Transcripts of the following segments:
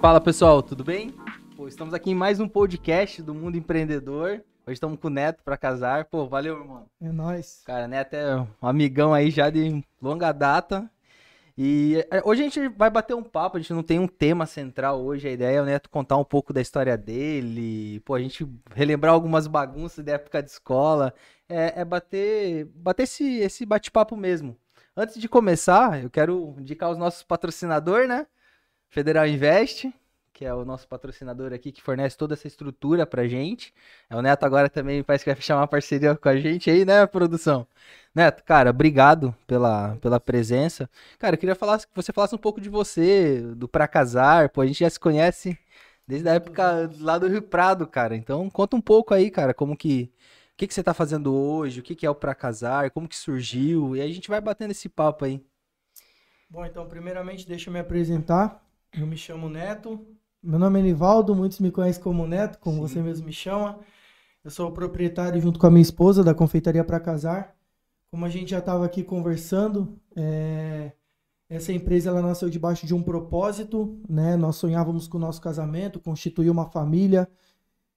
Fala pessoal, tudo bem? Pô, estamos aqui em mais um podcast do Mundo Empreendedor. Hoje estamos com o Neto para casar. Pô, valeu, irmão. É nóis. Cara, Neto é um amigão aí já de longa data. E é, hoje a gente vai bater um papo, a gente não tem um tema central hoje. A ideia é o Neto contar um pouco da história dele, pô, a gente relembrar algumas bagunças da época de escola. É, é bater, bater esse, esse bate-papo mesmo. Antes de começar, eu quero indicar os nossos patrocinadores, né? Federal Invest, que é o nosso patrocinador aqui, que fornece toda essa estrutura pra gente. É, o Neto agora também parece que vai fechar uma parceria com a gente aí, né, produção? Neto, cara, obrigado pela, pela presença. Cara, eu queria falar, que você falasse um pouco de você, do Pra Casar, pô, a gente já se conhece desde a época lá do Rio Prado, cara. Então, conta um pouco aí, cara, como que... O que, que você tá fazendo hoje? O que, que é o Pra Casar? Como que surgiu? E a gente vai batendo esse papo aí. Bom, então, primeiramente, deixa eu me apresentar. Eu me chamo Neto. Meu nome é Nivaldo, muitos me conhecem como Neto, como Sim. você mesmo me chama. Eu sou o proprietário, junto com a minha esposa, da Confeitaria para Casar. Como a gente já estava aqui conversando, é... essa empresa ela nasceu debaixo de um propósito, né? Nós sonhávamos com o nosso casamento, constituir uma família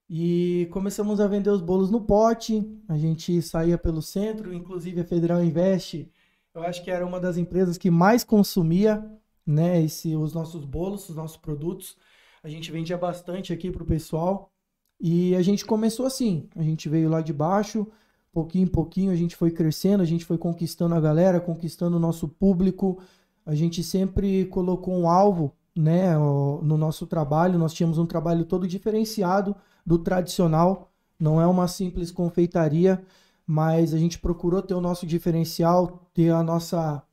e começamos a vender os bolos no pote. A gente saía pelo centro, inclusive a Federal Invest, eu acho que era uma das empresas que mais consumia né, esse, os nossos bolos, os nossos produtos. A gente vendia bastante aqui para o pessoal. E a gente começou assim, a gente veio lá de baixo, pouquinho em pouquinho a gente foi crescendo, a gente foi conquistando a galera, conquistando o nosso público. A gente sempre colocou um alvo, né, no nosso trabalho. Nós tínhamos um trabalho todo diferenciado do tradicional. Não é uma simples confeitaria, mas a gente procurou ter o nosso diferencial, ter a nossa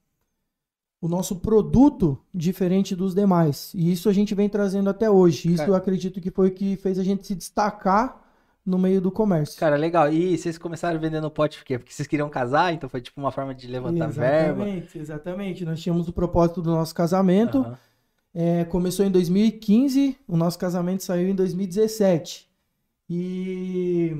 o nosso produto diferente dos demais. E isso a gente vem trazendo até hoje. Isso Cara... eu acredito que foi o que fez a gente se destacar no meio do comércio. Cara, legal. E vocês começaram vendendo pote por quê? Porque vocês queriam casar, então foi tipo uma forma de levantar exatamente, verba. Exatamente, exatamente. Nós tínhamos o propósito do nosso casamento. Uhum. É, começou em 2015, o nosso casamento saiu em 2017. E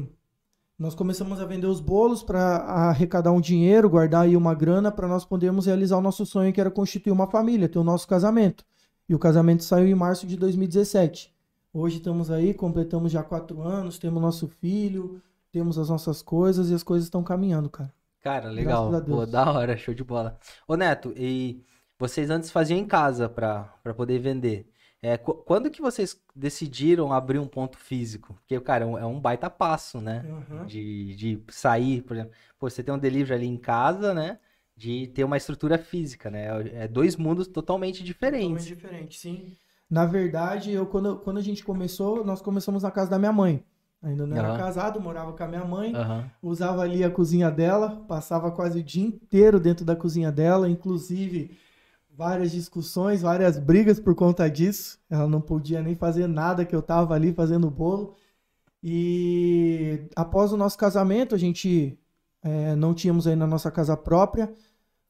nós começamos a vender os bolos para arrecadar um dinheiro, guardar aí uma grana para nós podermos realizar o nosso sonho, que era constituir uma família, ter o nosso casamento. E o casamento saiu em março de 2017. Hoje estamos aí, completamos já quatro anos, temos nosso filho, temos as nossas coisas e as coisas estão caminhando, cara. Cara, legal. Pô, da hora, show de bola. Ô Neto, e vocês antes faziam em casa para poder vender. É, quando que vocês decidiram abrir um ponto físico? Porque, cara, é um é baita passo, né? Uhum. De, de sair, por exemplo, pô, você tem um delivery ali em casa, né? De ter uma estrutura física, né? É dois mundos totalmente diferentes. Totalmente diferente, sim. Na verdade, eu, quando, quando a gente começou, nós começamos na casa da minha mãe. Ainda não era uhum. casado, morava com a minha mãe, uhum. usava ali a cozinha dela, passava quase o dia inteiro dentro da cozinha dela, inclusive várias discussões, várias brigas por conta disso. Ela não podia nem fazer nada que eu tava ali fazendo bolo. E após o nosso casamento, a gente é, não tínhamos ainda a nossa casa própria.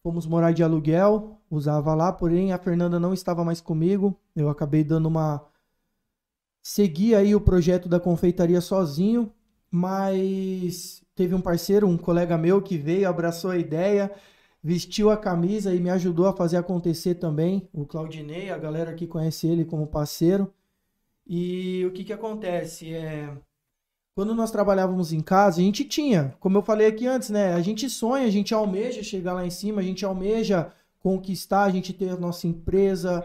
Fomos morar de aluguel, usava lá, porém a Fernanda não estava mais comigo. Eu acabei dando uma. Segui aí o projeto da confeitaria sozinho, mas teve um parceiro, um colega meu que veio, abraçou a ideia vestiu a camisa e me ajudou a fazer acontecer também. O Claudinei, a galera que conhece ele como parceiro. E o que que acontece? É, quando nós trabalhávamos em casa, a gente tinha, como eu falei aqui antes, né? A gente sonha, a gente almeja chegar lá em cima, a gente almeja conquistar, a gente ter a nossa empresa.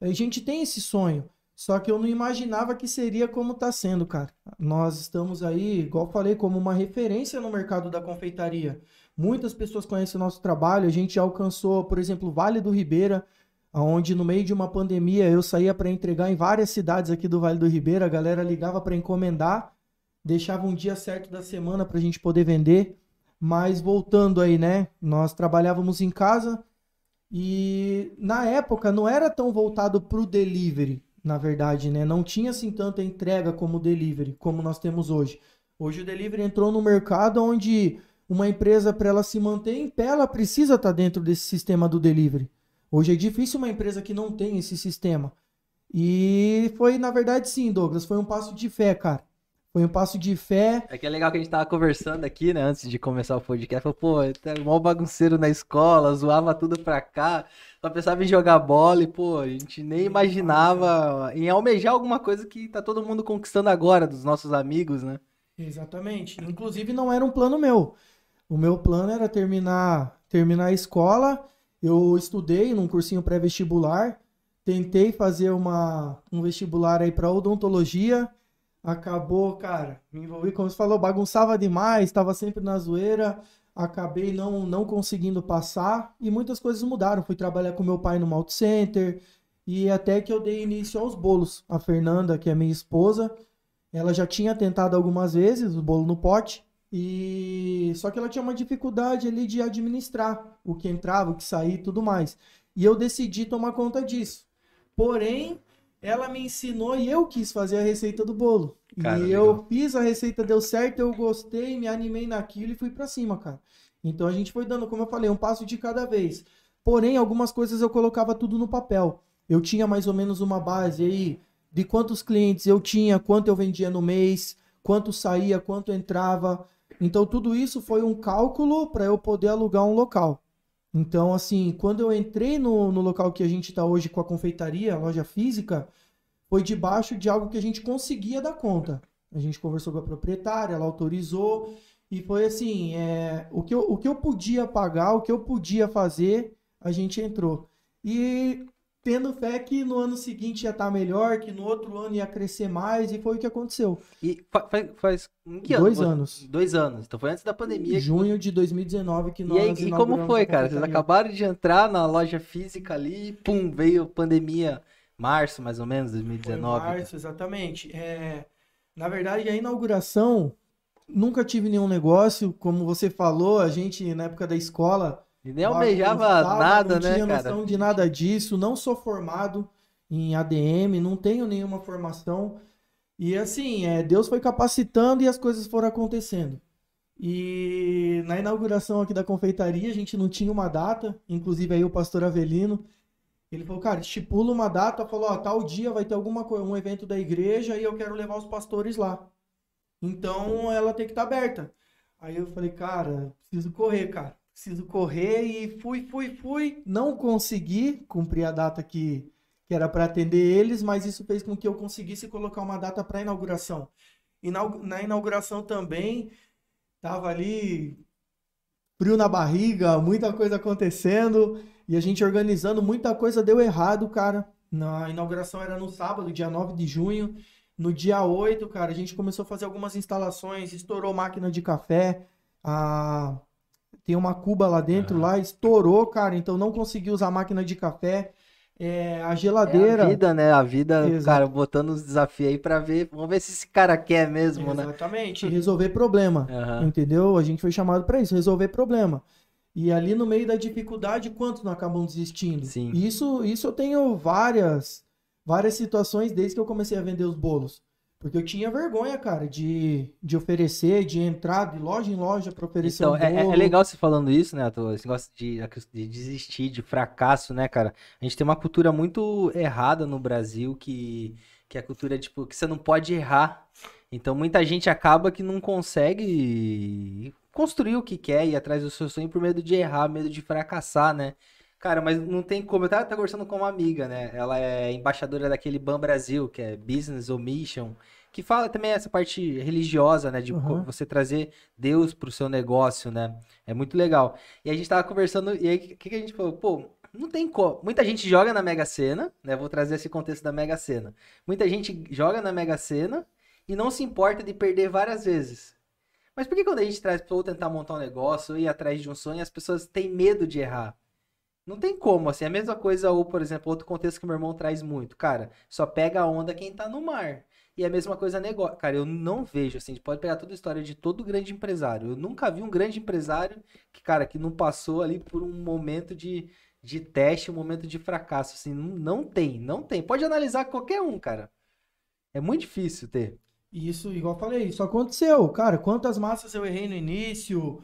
A gente tem esse sonho. Só que eu não imaginava que seria como está sendo, cara. Nós estamos aí, igual falei, como uma referência no mercado da confeitaria. Muitas pessoas conhecem o nosso trabalho. A gente alcançou, por exemplo, Vale do Ribeira, onde no meio de uma pandemia eu saía para entregar em várias cidades aqui do Vale do Ribeira. A galera ligava para encomendar, deixava um dia certo da semana para a gente poder vender. Mas voltando aí, né? Nós trabalhávamos em casa e na época não era tão voltado para o delivery, na verdade, né? Não tinha assim tanta entrega como o delivery, como nós temos hoje. Hoje o delivery entrou no mercado onde uma empresa, para ela se manter em pé, ela precisa estar tá dentro desse sistema do delivery. Hoje é difícil uma empresa que não tem esse sistema. E foi, na verdade, sim, Douglas, foi um passo de fé, cara. Foi um passo de fé. É que é legal que a gente tava conversando aqui, né, antes de começar o podcast. Falou, pô, tá mó bagunceiro na escola, zoava tudo pra cá. Só pensava em jogar bola e, pô, a gente nem imaginava em almejar alguma coisa que tá todo mundo conquistando agora, dos nossos amigos, né? Exatamente. Inclusive, não era um plano meu. O meu plano era terminar, terminar a escola. Eu estudei num cursinho pré-vestibular. Tentei fazer uma, um vestibular aí para odontologia acabou, cara, me envolvi, como você falou, bagunçava demais, estava sempre na zoeira, acabei não, não conseguindo passar e muitas coisas mudaram. Fui trabalhar com meu pai no Malt Center e até que eu dei início aos bolos. A Fernanda, que é minha esposa, ela já tinha tentado algumas vezes o bolo no pote e só que ela tinha uma dificuldade ali de administrar o que entrava, o que saía e tudo mais. E eu decidi tomar conta disso. Porém, ela me ensinou e eu quis fazer a receita do bolo. Cara, e legal. eu fiz a receita, deu certo, eu gostei, me animei naquilo e fui para cima, cara. Então a gente foi dando, como eu falei, um passo de cada vez. Porém, algumas coisas eu colocava tudo no papel. Eu tinha mais ou menos uma base aí de quantos clientes eu tinha, quanto eu vendia no mês, quanto saía, quanto entrava. Então tudo isso foi um cálculo para eu poder alugar um local. Então, assim, quando eu entrei no, no local que a gente está hoje com a confeitaria, a loja física, foi debaixo de algo que a gente conseguia dar conta. A gente conversou com a proprietária, ela autorizou, e foi assim: é, o, que eu, o que eu podia pagar, o que eu podia fazer, a gente entrou. E tendo fé que no ano seguinte ia estar tá melhor, que no outro ano ia crescer mais, e foi o que aconteceu. E faz, faz que dois ano? anos. Dois anos. Então foi antes da pandemia. Junho de 2019 que nós. E, aí, e como foi, cara? Vocês acabaram de entrar na loja física ali, pum, veio pandemia, março mais ou menos, 2019. Foi março, exatamente. É, na verdade, a inauguração nunca tive nenhum negócio, como você falou, a gente na época da escola e nem almejava nada, né, cara? Não tinha noção de nada disso, não sou formado em ADM, não tenho nenhuma formação. E assim, é, Deus foi capacitando e as coisas foram acontecendo. E na inauguração aqui da confeitaria, a gente não tinha uma data, inclusive aí o pastor Avelino, ele falou, cara, estipula uma data, falou, ó, tal dia vai ter alguma um evento da igreja e eu quero levar os pastores lá. Então ela tem que estar tá aberta. Aí eu falei, cara, preciso correr, cara preciso correr e fui, fui, fui. Não consegui cumprir a data que, que era para atender eles, mas isso fez com que eu conseguisse colocar uma data para inauguração. E na, na inauguração também tava ali frio na barriga, muita coisa acontecendo e a gente organizando, muita coisa deu errado, cara. Na inauguração era no sábado, dia 9 de junho. No dia 8, cara, a gente começou a fazer algumas instalações, estourou máquina de café, a tem uma cuba lá dentro, lá estourou, cara, então não consegui usar a máquina de café. É, a geladeira. É a vida, né? A vida, Exato. cara, botando os desafios aí pra ver. Vamos ver se esse cara quer mesmo, Exatamente. né? Exatamente. resolver problema. Uhum. Entendeu? A gente foi chamado para isso, resolver problema. E ali no meio da dificuldade, quantos não acabam desistindo? Sim. Isso, isso eu tenho várias, várias situações desde que eu comecei a vender os bolos. Porque eu tinha vergonha, cara, de, de oferecer, de entrar de loja em loja para oferecer então, um é, é, legal você falando isso, né, Esse negócio de, de desistir, de fracasso, né, cara? A gente tem uma cultura muito errada no Brasil que, que é a cultura, tipo, que você não pode errar. Então muita gente acaba que não consegue construir o que quer e atrás do seu sonho por medo de errar, medo de fracassar, né? Cara, mas não tem como. Eu tava, tava conversando com uma amiga, né? Ela é embaixadora daquele BAN Brasil, que é Business ou Mission, que fala também essa parte religiosa, né? De uhum. você trazer Deus pro seu negócio, né? É muito legal. E a gente tava conversando, e aí o que, que a gente falou? Pô, não tem como. Muita gente joga na Mega Sena, né? Vou trazer esse contexto da Mega Sena. Muita gente joga na Mega Sena e não se importa de perder várias vezes. Mas por que quando a gente traz para tentar montar um negócio, ir atrás de um sonho, as pessoas têm medo de errar? Não tem como, assim, a mesma coisa, ou, por exemplo, outro contexto que meu irmão traz muito. Cara, só pega a onda quem tá no mar. E a mesma coisa negócio. Cara, eu não vejo, assim, pode pegar toda a história de todo grande empresário. Eu nunca vi um grande empresário que, cara, que não passou ali por um momento de, de teste, um momento de fracasso. Assim, não, não tem, não tem. Pode analisar qualquer um, cara. É muito difícil ter. Isso, igual eu falei, isso aconteceu. Cara, quantas massas eu errei no início,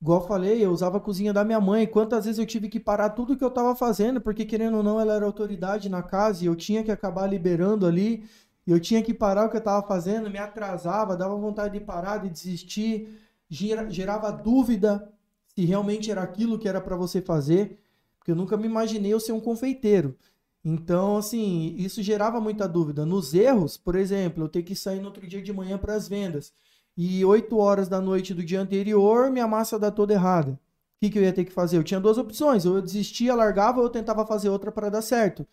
Igual eu falei, eu usava a cozinha da minha mãe. Quantas vezes eu tive que parar tudo que eu estava fazendo, porque querendo ou não, ela era autoridade na casa e eu tinha que acabar liberando ali. eu tinha que parar o que eu estava fazendo, me atrasava, dava vontade de parar, de desistir, gerava dúvida se realmente era aquilo que era para você fazer, porque eu nunca me imaginei eu ser um confeiteiro. Então, assim, isso gerava muita dúvida. Nos erros, por exemplo, eu ter que sair no outro dia de manhã para as vendas e 8 horas da noite do dia anterior, minha massa dá toda errada. O que, que eu ia ter que fazer? Eu tinha duas opções, ou eu desistia, largava, ou eu tentava fazer outra para dar certo.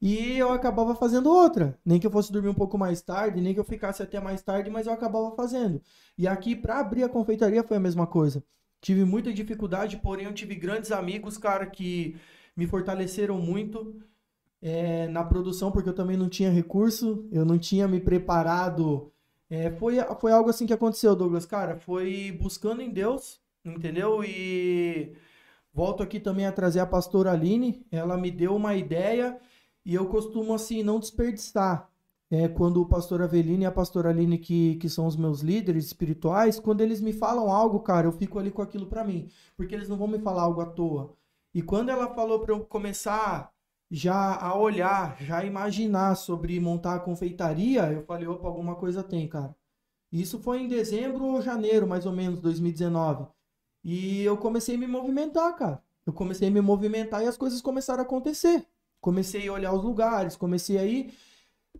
E eu acabava fazendo outra. Nem que eu fosse dormir um pouco mais tarde, nem que eu ficasse até mais tarde, mas eu acabava fazendo. E aqui, para abrir a confeitaria, foi a mesma coisa. Tive muita dificuldade, porém eu tive grandes amigos, cara, que me fortaleceram muito é, na produção, porque eu também não tinha recurso, eu não tinha me preparado. É, foi, foi algo assim que aconteceu, Douglas, cara. Foi buscando em Deus, entendeu? E volto aqui também a trazer a pastora Aline. Ela me deu uma ideia e eu costumo, assim, não desperdiçar. É, quando o pastor Avelino e a pastora Aline, que, que são os meus líderes espirituais, quando eles me falam algo, cara, eu fico ali com aquilo para mim. Porque eles não vão me falar algo à toa. E quando ela falou para eu começar já a olhar, já a imaginar sobre montar a confeitaria, eu falei, opa, alguma coisa tem, cara. Isso foi em dezembro ou janeiro, mais ou menos, 2019. E eu comecei a me movimentar, cara. Eu comecei a me movimentar e as coisas começaram a acontecer. Comecei a olhar os lugares, comecei a ir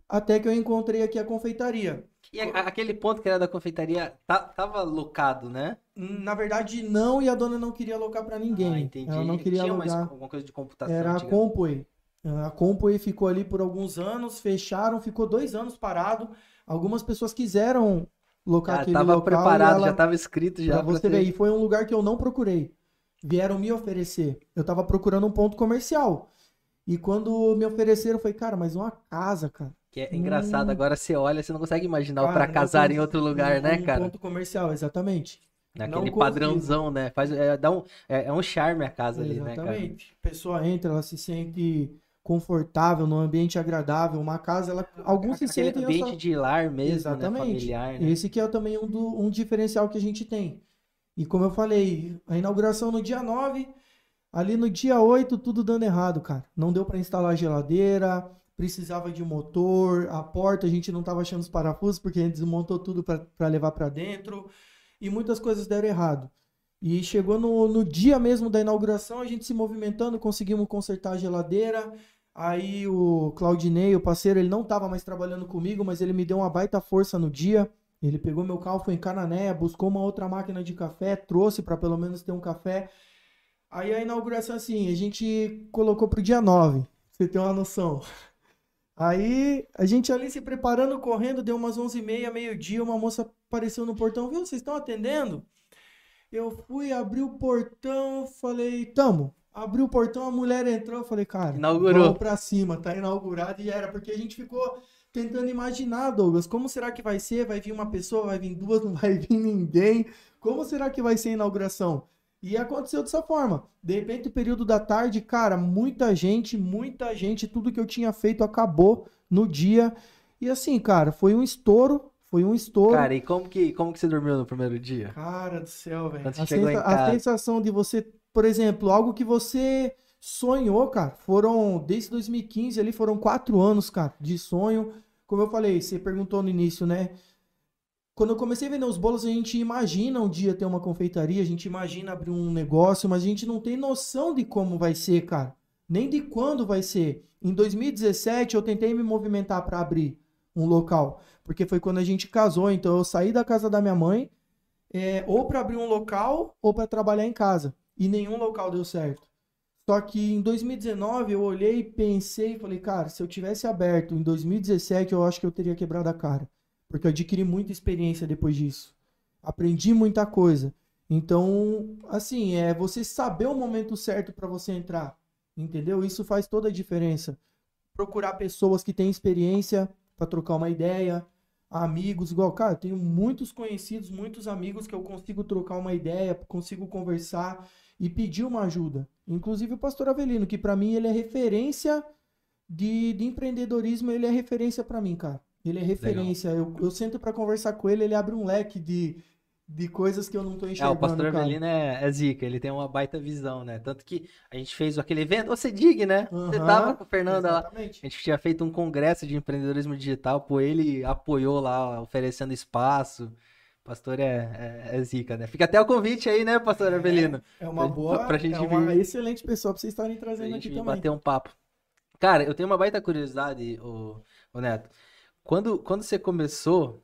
até que eu encontrei aqui a confeitaria. E aquele ponto que era da confeitaria tá, tava locado, né? Na verdade, não, e a dona não queria alocar para ninguém. Ah, entendi. Ela não queria Tinha alugar. alguma coisa de computação. Era a Compway. A Compway ficou ali por alguns anos, fecharam, ficou dois anos parado. Algumas pessoas quiseram locar ah, aquele tava local. preparado, ela... já estava escrito já. Pra você ver, e foi um lugar que eu não procurei. Vieram me oferecer. Eu estava procurando um ponto comercial. E quando me ofereceram, eu falei, cara, mas uma casa, cara. Que é engraçado, hum... agora você olha, você não consegue imaginar cara, para casar em outro lugar, um, né, cara? Um ponto comercial, exatamente. Naquele padrãozão, né? Faz, é, dá um, é, é um charme a casa exatamente. ali, né, cara? Exatamente. A pessoa entra, ela se sente confortável, num ambiente agradável, uma casa, ela, alguns se sentem... ambiente de lar mesmo, né, Exatamente. Né? familiar. Né? Esse que é também um, do, um diferencial que a gente tem. E como eu falei, a inauguração no dia 9, Ali no dia 8, tudo dando errado, cara. Não deu para instalar a geladeira, precisava de motor, a porta a gente não tava achando os parafusos porque a gente desmontou tudo para levar para dentro e muitas coisas deram errado. E chegou no, no dia mesmo da inauguração, a gente se movimentando, conseguimos consertar a geladeira. Aí o Claudinei, o parceiro, ele não estava mais trabalhando comigo, mas ele me deu uma baita força no dia. Ele pegou meu carro, foi em Canané, buscou uma outra máquina de café, trouxe para pelo menos ter um café. Aí a inauguração, assim, a gente colocou pro dia 9, pra você ter uma noção. Aí a gente ali se preparando, correndo, deu umas 11h30, meio-dia, uma moça apareceu no portão, viu, vocês estão atendendo? Eu fui, abri o portão, falei, tamo. Abri o portão, a mulher entrou, falei, cara, Inaugurou. vamos pra cima, tá inaugurado e era, porque a gente ficou tentando imaginar, Douglas, como será que vai ser? Vai vir uma pessoa, vai vir duas, não vai vir ninguém? Como será que vai ser a inauguração? E aconteceu dessa forma. De repente, período da tarde, cara, muita gente, muita gente, tudo que eu tinha feito acabou no dia. E assim, cara, foi um estouro. Foi um estouro. Cara, e como que, como que você dormiu no primeiro dia? Cara do céu, velho. A, sensa a sensação de você, por exemplo, algo que você sonhou, cara. Foram, desde 2015 ali, foram quatro anos, cara, de sonho. Como eu falei, você perguntou no início, né? Quando eu comecei a vender os bolos, a gente imagina um dia ter uma confeitaria, a gente imagina abrir um negócio, mas a gente não tem noção de como vai ser, cara. Nem de quando vai ser. Em 2017, eu tentei me movimentar para abrir um local, porque foi quando a gente casou. Então, eu saí da casa da minha mãe, é, ou para abrir um local, ou para trabalhar em casa. E nenhum local deu certo. Só que em 2019 eu olhei, pensei e falei, cara, se eu tivesse aberto em 2017, eu acho que eu teria quebrado a cara porque eu adquiri muita experiência depois disso. Aprendi muita coisa. Então, assim, é você saber o momento certo para você entrar, entendeu? Isso faz toda a diferença. Procurar pessoas que têm experiência para trocar uma ideia, amigos, igual, cara, eu tenho muitos conhecidos, muitos amigos que eu consigo trocar uma ideia, consigo conversar e pedir uma ajuda. Inclusive o pastor Avelino, que para mim ele é referência de, de empreendedorismo, ele é referência para mim, cara. Ele é referência. Eu, eu sento para conversar com ele, ele abre um leque de, de coisas que eu não tô enxergando. É, o pastor Avelino é, é, zica, ele tem uma baita visão, né? Tanto que a gente fez aquele evento, você diga, né? Uhum, você tava com a Fernanda exatamente. lá. A gente tinha feito um congresso de empreendedorismo digital, pô, ele apoiou lá, oferecendo espaço. Pastor é, é, é zica, né? Fica até o convite aí, né, pastor Avelino? É, é uma boa, pra, pra gente é uma vir, excelente pessoa pra vocês estarem trazendo aqui também. bater um papo. Cara, eu tenho uma baita curiosidade, o, o Neto. Quando, quando você começou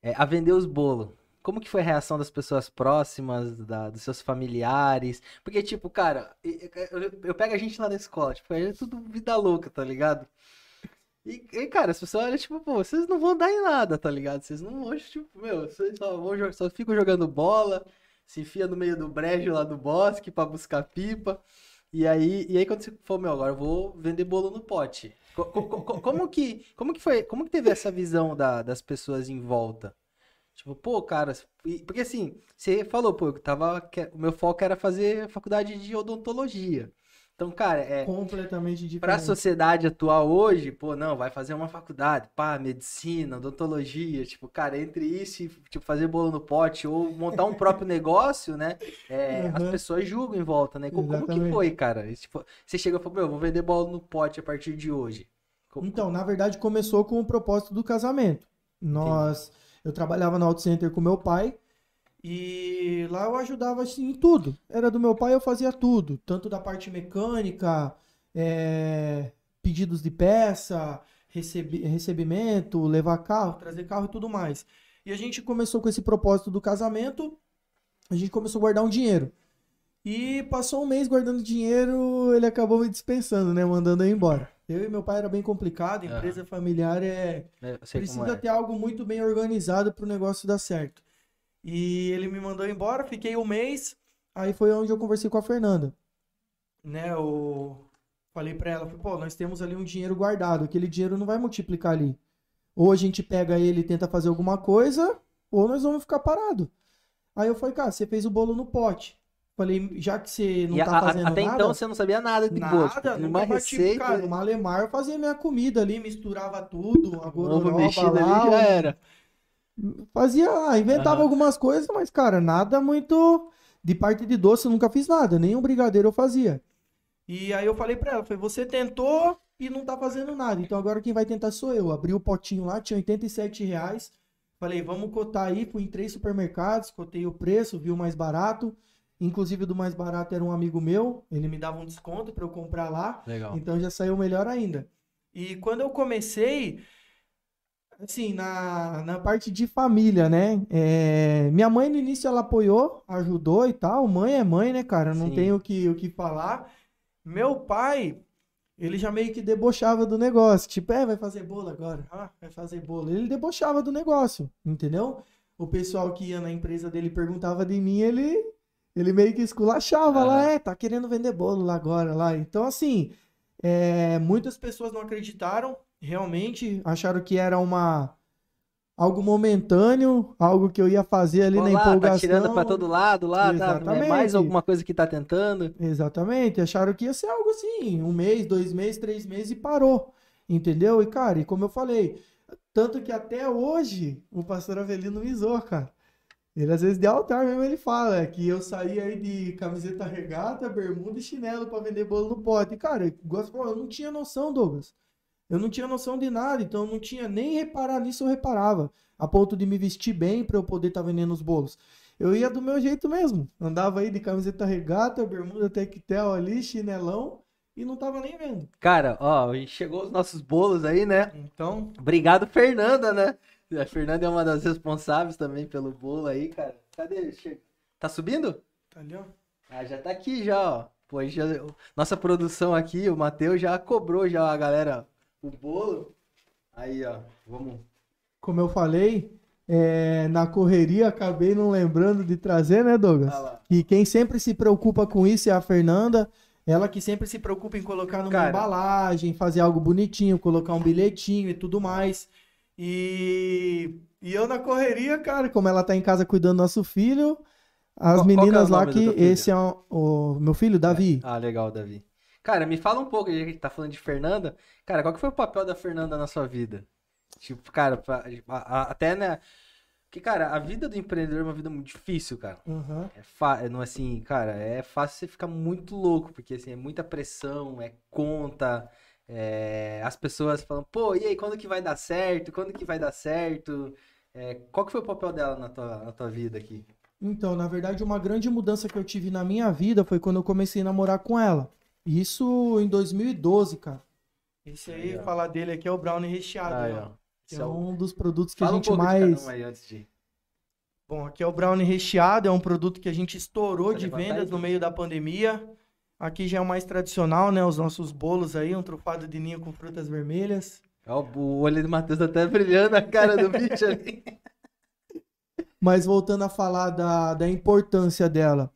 é, a vender os bolos, como que foi a reação das pessoas próximas, da, dos seus familiares? Porque, tipo, cara, eu, eu, pego a gente lá na escola, tipo, é tudo vida louca, tá ligado? E, e, cara, as pessoas olham, tipo, pô, vocês não vão dar em nada, tá ligado? Vocês não vão, tipo, meu, vocês só, vão, só ficam jogando bola, se enfia no meio do brejo lá do bosque pra buscar pipa. E aí, e aí quando você falou, meu, agora eu vou vender bolo no pote. Como, que, como que foi, como que teve essa visão da, das pessoas em volta? Tipo, pô, cara, porque assim, você falou, pô, eu tava, o meu foco era fazer faculdade de odontologia. Então, cara, é. Completamente diferente. Pra sociedade atual hoje, pô, não, vai fazer uma faculdade, pá, medicina, odontologia, tipo, cara, entre isso e tipo, fazer bolo no pote ou montar um próprio negócio, né? É, uhum. As pessoas julgam em volta, né? Como, como que foi, cara? Tipo, você chega e fala, meu, vou vender bolo no pote a partir de hoje. Como... Então, na verdade, começou com o propósito do casamento. Nós. Entendi eu trabalhava no auto center com meu pai e lá eu ajudava assim, em tudo. Era do meu pai, eu fazia tudo, tanto da parte mecânica, é, pedidos de peça, recebi, recebimento, levar carro, trazer carro e tudo mais. E a gente começou com esse propósito do casamento, a gente começou a guardar um dinheiro. E passou um mês guardando dinheiro, ele acabou me dispensando, né? Mandando eu embora. Eu e meu pai era bem complicado, empresa uhum. familiar é. Precisa é. ter algo muito bem organizado para o negócio dar certo. E ele me mandou embora, fiquei um mês. Aí foi onde eu conversei com a Fernanda. Né, eu falei para ela, pô, nós temos ali um dinheiro guardado, aquele dinheiro não vai multiplicar ali. Ou a gente pega ele e tenta fazer alguma coisa, ou nós vamos ficar parado. Aí eu falei, cara, você fez o bolo no pote. Falei, já que você não e tá fazendo até nada... Até então você não sabia nada de nada, gosto. Tipo, numa receita... Cara, no Malemar eu fazia minha comida ali, misturava tudo, a gororoba lá, era. Fazia, inventava uhum. algumas coisas, mas, cara, nada muito... De parte de doce eu nunca fiz nada, nem um brigadeiro eu fazia. E aí eu falei pra ela, falei, você tentou e não tá fazendo nada, então agora quem vai tentar sou eu. Abri o potinho lá, tinha 87 reais. Falei, vamos cotar aí, fui em três supermercados, cotei o preço, vi o mais barato. Inclusive, do mais barato era um amigo meu, ele me dava um desconto para eu comprar lá. Legal. Então já saiu melhor ainda. E quando eu comecei, assim, na, na parte de família, né? É, minha mãe no início ela apoiou, ajudou e tal. Mãe é mãe, né, cara? Não Sim. tenho o que, o que falar. Meu pai, ele já meio que debochava do negócio. Tipo, é, vai fazer bolo agora? Ah, vai fazer bolo. Ele debochava do negócio, entendeu? O pessoal que ia na empresa dele perguntava de mim, ele ele meio que esculachava lá, é, tá querendo vender bolo lá agora, lá. Então, assim, é, muitas pessoas não acreditaram, realmente, acharam que era uma algo momentâneo, algo que eu ia fazer ali Olá, na empolgação. Tá tirando para todo lado lá, Exatamente. tá, é mais alguma coisa que tá tentando. Exatamente, acharam que ia ser algo assim, um mês, dois meses, três meses e parou, entendeu? E cara, e como eu falei, tanto que até hoje o pastor Avelino me zoou, cara. Ele às vezes de altar mesmo ele fala que eu saí aí de camiseta regata, bermuda e chinelo para vender bolo no pote. E, cara, eu, eu não tinha noção, Douglas. Eu não tinha noção de nada, então eu não tinha nem reparar nisso, eu reparava. A ponto de me vestir bem para eu poder estar tá vendendo os bolos. Eu ia do meu jeito mesmo. Andava aí de camiseta regata, bermuda tectel ali, chinelão e não tava nem vendo. Cara, ó, chegou os nossos bolos aí, né? Então. Obrigado, Fernanda, né? A Fernanda é uma das responsáveis também pelo bolo aí, cara. Cadê? Chega. Tá subindo? Tá ali, ó. Ah, já tá aqui já, ó. Pois já, nossa produção aqui, o Matheus já cobrou já a galera o bolo. Aí, ó, vamos. Como eu falei, é, na correria acabei não lembrando de trazer, né, Douglas? Ah e quem sempre se preocupa com isso é a Fernanda. Ela que sempre se preocupa em colocar numa Cara, embalagem, fazer algo bonitinho, colocar um bilhetinho e tudo mais. E, e eu na correria, cara, como ela tá em casa cuidando do nosso filho, as qual, meninas qual é lá que esse é o, o, meu filho, Davi. É. Ah, legal, Davi. Cara, me fala um pouco, já que a gente tá falando de Fernanda. Cara, qual que foi o papel da Fernanda na sua vida? Tipo, cara, pra, a, a, até né. Porque, cara, a vida do empreendedor é uma vida muito difícil, cara. Uhum. É fa... não assim, cara, é fácil você ficar muito louco, porque assim, é muita pressão, é conta, é... as pessoas falam, pô, e aí, quando que vai dar certo? Quando que vai dar certo? É... Qual que foi o papel dela na tua, na tua vida aqui? Então, na verdade, uma grande mudança que eu tive na minha vida foi quando eu comecei a namorar com ela. Isso em 2012, cara. Esse aí, aí falar dele aqui é o brownie recheado. Aí, ó. Que é, é um dos produtos que Fala a gente um mais. aí antes de... Bom, aqui é o brownie recheado, é um produto que a gente estourou de vendas no meio da pandemia. Aqui já é o mais tradicional, né? Os nossos bolos aí, um trufado de ninho com frutas vermelhas. Ó, o olho do Matheus tá até brilhando a cara do bicho ali. Mas voltando a falar da, da importância dela.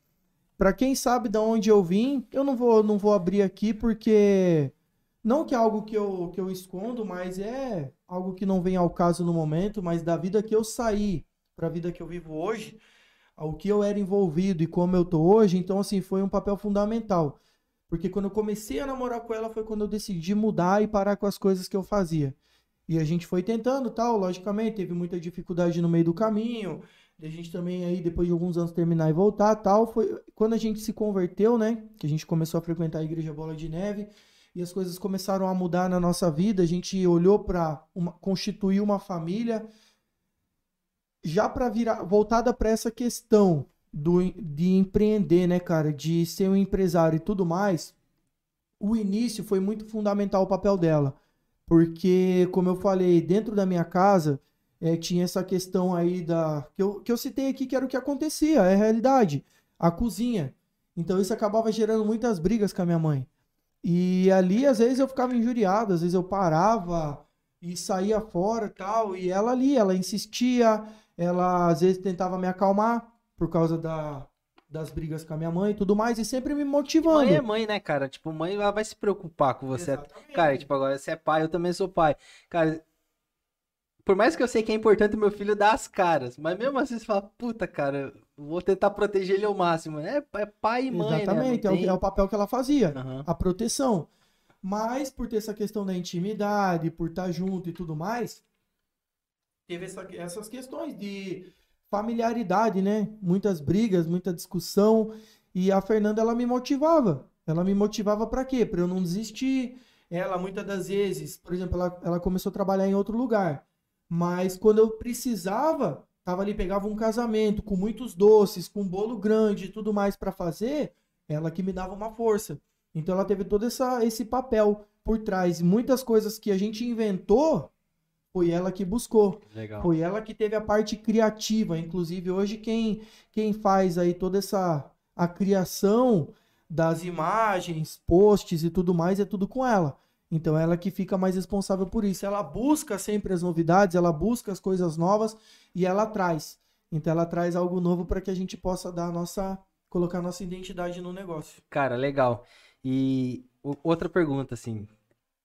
Para quem sabe de onde eu vim, eu não vou, não vou abrir aqui porque não que é algo que eu, que eu escondo, mas é algo que não vem ao caso no momento, mas da vida que eu saí para a vida que eu vivo hoje, o que eu era envolvido e como eu tô hoje, então assim, foi um papel fundamental. Porque quando eu comecei a namorar com ela foi quando eu decidi mudar e parar com as coisas que eu fazia. E a gente foi tentando, tal, logicamente, teve muita dificuldade no meio do caminho. A gente também aí depois de alguns anos terminar e voltar, tal, foi quando a gente se converteu, né, que a gente começou a frequentar a igreja Bola de Neve e as coisas começaram a mudar na nossa vida. A gente olhou para constituir uma família já para virar voltada para essa questão do, de empreender, né, cara, de ser um empresário e tudo mais. O início foi muito fundamental o papel dela, porque como eu falei, dentro da minha casa é, tinha essa questão aí da que eu, que eu citei aqui que era o que acontecia, é a realidade, a cozinha. Então isso acabava gerando muitas brigas com a minha mãe. E ali, às vezes, eu ficava injuriado, às vezes eu parava e saía fora e tal. E ela ali, ela insistia, ela às vezes tentava me acalmar por causa da, das brigas com a minha mãe e tudo mais, e sempre me motivando. Mãe é mãe, né, cara? Tipo, mãe ela vai se preocupar com você. Exatamente. Cara, tipo, agora você é pai, eu também sou pai. Cara, por mais que eu sei que é importante meu filho dar as caras, mas mesmo assim você fala, puta, cara, vou tentar proteger ele ao máximo. É, é pai e mãe, né? Exatamente, né? tem... é, o, papel que ela fazia, uhum. a proteção. Mas por ter essa questão da intimidade, por estar junto e tudo mais, teve essa, essas questões de familiaridade, né? Muitas brigas, muita discussão. E a Fernanda, ela me motivava. Ela me motivava para quê? Para eu não desistir. Ela, muitas das vezes, por exemplo, ela, ela começou a trabalhar em outro lugar. Mas quando eu precisava, tava ali, pegava um casamento com muitos doces, com um bolo grande e tudo mais para fazer, ela que me dava uma força. Então ela teve todo essa, esse papel por trás. Muitas coisas que a gente inventou, foi ela que buscou. Legal. Foi ela que teve a parte criativa. Inclusive, hoje quem, quem faz aí toda essa a criação das imagens, posts e tudo mais é tudo com ela. Então ela que fica mais responsável por isso. Ela busca sempre as novidades, ela busca as coisas novas e ela traz. Então ela traz algo novo para que a gente possa dar nossa colocar nossa identidade no negócio. Cara, legal. E outra pergunta assim,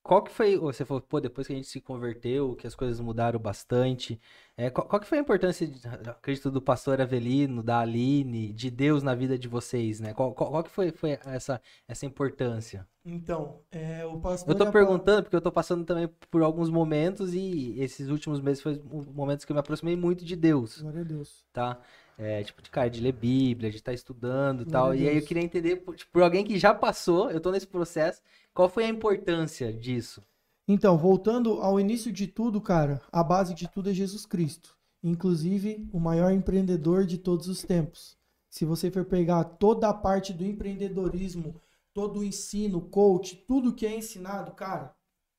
qual que foi, você falou, pô, depois que a gente se converteu, que as coisas mudaram bastante, é, qual, qual, que foi a importância, acredito, do pastor Avelino, da Aline, de Deus na vida de vocês, né? Qual, qual, qual que foi, foi essa, essa importância? Então, é, o pastor... Eu tô perguntando porque eu tô passando também por alguns momentos e esses últimos meses foi momentos que eu me aproximei muito de Deus. Glória a Deus. Tá? É, tipo, de, cara, de ler Bíblia, de estar tá estudando e tal. E aí eu queria entender, tipo, por alguém que já passou, eu tô nesse processo, qual foi a importância disso? Então, voltando ao início de tudo, cara, a base de tudo é Jesus Cristo. Inclusive, o maior empreendedor de todos os tempos. Se você for pegar toda a parte do empreendedorismo, todo o ensino, coach, tudo que é ensinado, cara,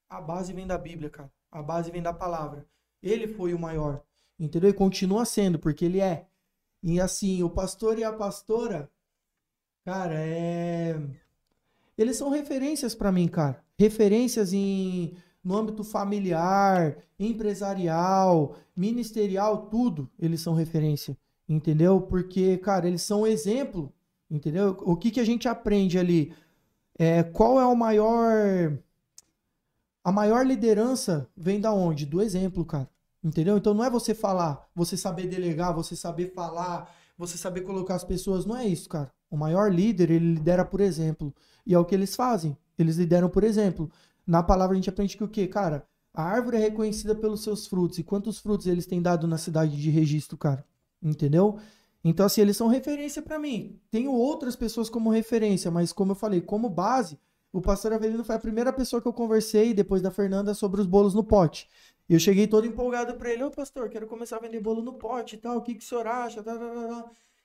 a base vem da Bíblia, cara. A base vem da palavra. Ele foi o maior. Entendeu? E continua sendo, porque ele é. E assim, o pastor e a pastora, cara, é. Eles são referências para mim, cara. Referências em no âmbito familiar, empresarial, ministerial, tudo, eles são referência, entendeu? Porque, cara, eles são exemplo, entendeu? O que que a gente aprende ali? É, qual é o maior a maior liderança vem da onde? Do exemplo, cara. Entendeu? Então não é você falar, você saber delegar, você saber falar, você saber colocar as pessoas, não é isso, cara. O maior líder, ele lidera por exemplo. E é o que eles fazem. Eles lideram por exemplo. Na palavra a gente aprende que o quê? Cara, A árvore é reconhecida pelos seus frutos. E quantos frutos eles têm dado na cidade de registro, cara? Entendeu? Então, assim, eles são referência para mim. Tenho outras pessoas como referência, mas como eu falei, como base, o pastor Avelino foi a primeira pessoa que eu conversei depois da Fernanda sobre os bolos no pote. E eu cheguei todo empolgado para ele: Ô pastor, quero começar a vender bolo no pote e tal, o que, que o senhor acha?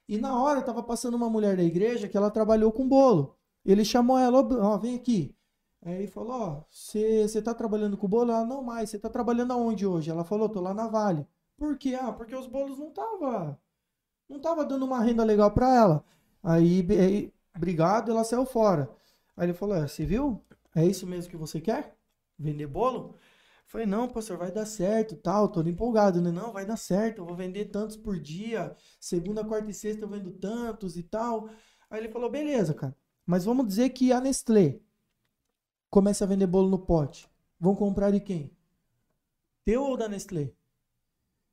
E na hora tava passando uma mulher da igreja que ela trabalhou com bolo. Ele chamou ela: Ó, vem aqui. Aí falou: Ó, você tá trabalhando com bolo? Ela: Não mais, você tá trabalhando aonde hoje? Ela falou: Tô lá na Vale. Por quê? Ah, porque os bolos não tava. Não tava dando uma renda legal para ela. Aí, aí, obrigado, ela saiu fora. Aí ele falou: é, Você viu? É isso mesmo que você quer? Vender bolo? Falei, não, pastor, vai dar certo, tal, tô empolgado, né? Não, vai dar certo, eu vou vender tantos por dia, segunda, quarta e sexta eu vendo tantos e tal. Aí ele falou, beleza, cara, mas vamos dizer que a Nestlé começa a vender bolo no pote. Vão comprar de quem? Teu ou da Nestlé?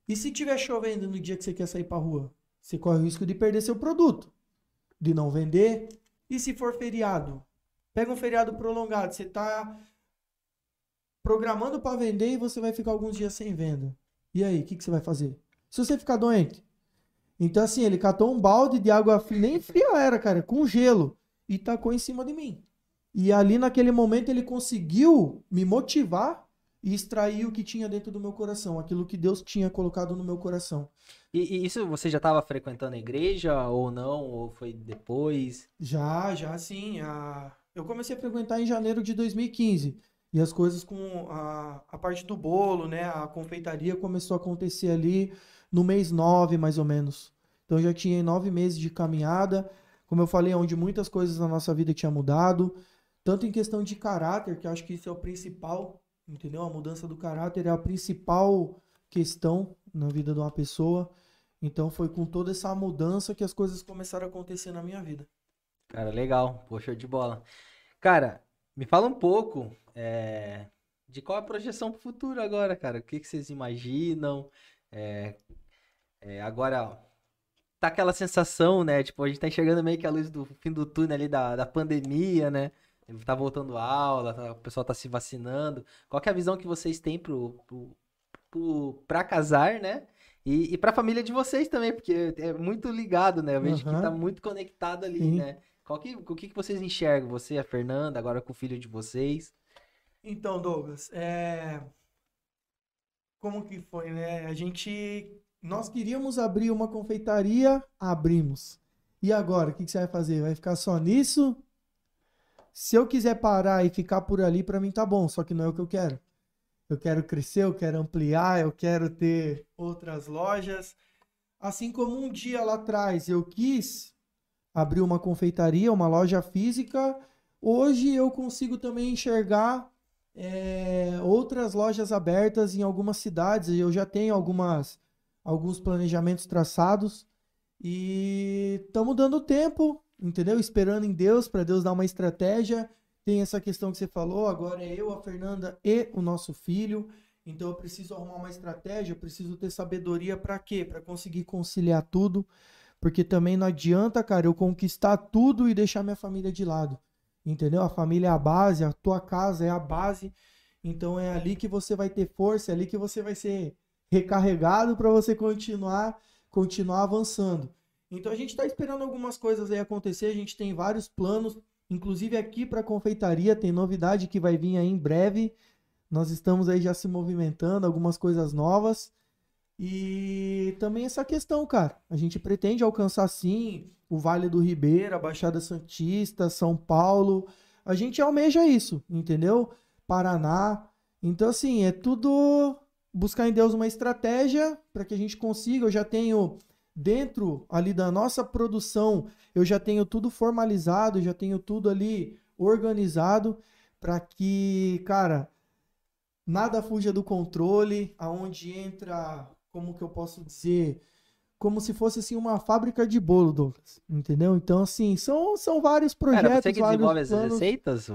E se tiver chovendo no dia que você quer sair pra rua? Você corre o risco de perder seu produto, de não vender. E se for feriado? Pega um feriado prolongado, você tá programando para vender e você vai ficar alguns dias sem venda. E aí, o que, que você vai fazer? Se você ficar doente. Então, assim, ele catou um balde de água fria, nem fria era, cara, com gelo, e tacou em cima de mim. E ali, naquele momento, ele conseguiu me motivar e extrair o que tinha dentro do meu coração, aquilo que Deus tinha colocado no meu coração. E, e isso você já estava frequentando a igreja ou não? Ou foi depois? Já, já sim. A... Eu comecei a frequentar em janeiro de 2015. E as coisas com a, a parte do bolo, né? A confeitaria começou a acontecer ali no mês 9, mais ou menos. Então já tinha nove meses de caminhada. Como eu falei, onde muitas coisas na nossa vida tinham mudado. Tanto em questão de caráter, que acho que isso é o principal, entendeu? A mudança do caráter é a principal questão na vida de uma pessoa. Então foi com toda essa mudança que as coisas começaram a acontecer na minha vida. Cara, legal. Poxa, de bola. Cara, me fala um pouco é, de qual é a projeção para o futuro agora, cara. O que, que vocês imaginam? É, é, agora, tá aquela sensação, né? Tipo, a gente tá enxergando meio que a luz do fim do túnel ali da, da pandemia, né? Tá voltando a aula, tá, o pessoal tá se vacinando. Qual é a visão que vocês têm pro, pro, pro, pra casar, né? E, e pra família de vocês também, porque é muito ligado, né? Eu vejo uhum. que tá muito conectado ali, Sim. né? Qual que, o que, que vocês enxergam? Você, a Fernanda, agora com o filho de vocês? Então, Douglas, é... como que foi, né? A gente, nós queríamos abrir uma confeitaria, abrimos. E agora, o que, que você vai fazer? Vai ficar só nisso? Se eu quiser parar e ficar por ali, para mim tá bom, só que não é o que eu quero. Eu quero crescer, eu quero ampliar, eu quero ter outras lojas. Assim como um dia lá atrás eu quis abriu uma confeitaria, uma loja física. Hoje eu consigo também enxergar é, outras lojas abertas em algumas cidades. Eu já tenho algumas, alguns planejamentos traçados e estamos dando tempo, entendeu? Esperando em Deus para Deus dar uma estratégia. Tem essa questão que você falou. Agora é eu, a Fernanda e o nosso filho. Então eu preciso arrumar uma estratégia, eu preciso ter sabedoria para quê? Para conseguir conciliar tudo. Porque também não adianta, cara, eu conquistar tudo e deixar minha família de lado. Entendeu? A família é a base, a tua casa é a base. Então é ali que você vai ter força, é ali que você vai ser recarregado para você continuar, continuar avançando. Então a gente está esperando algumas coisas aí acontecer, a gente tem vários planos, inclusive aqui para confeitaria tem novidade que vai vir aí em breve. Nós estamos aí já se movimentando, algumas coisas novas. E também essa questão, cara. A gente pretende alcançar sim o Vale do Ribeira, Baixada Santista, São Paulo. A gente almeja isso, entendeu? Paraná. Então, assim, é tudo buscar em Deus uma estratégia para que a gente consiga. Eu já tenho dentro ali da nossa produção, eu já tenho tudo formalizado, já tenho tudo ali organizado para que, cara, nada fuja do controle, aonde entra como que eu posso dizer, como se fosse assim uma fábrica de bolo, Douglas, entendeu? Então assim, são, são vários projetos, Cara, você que desenvolve planos. as receitas?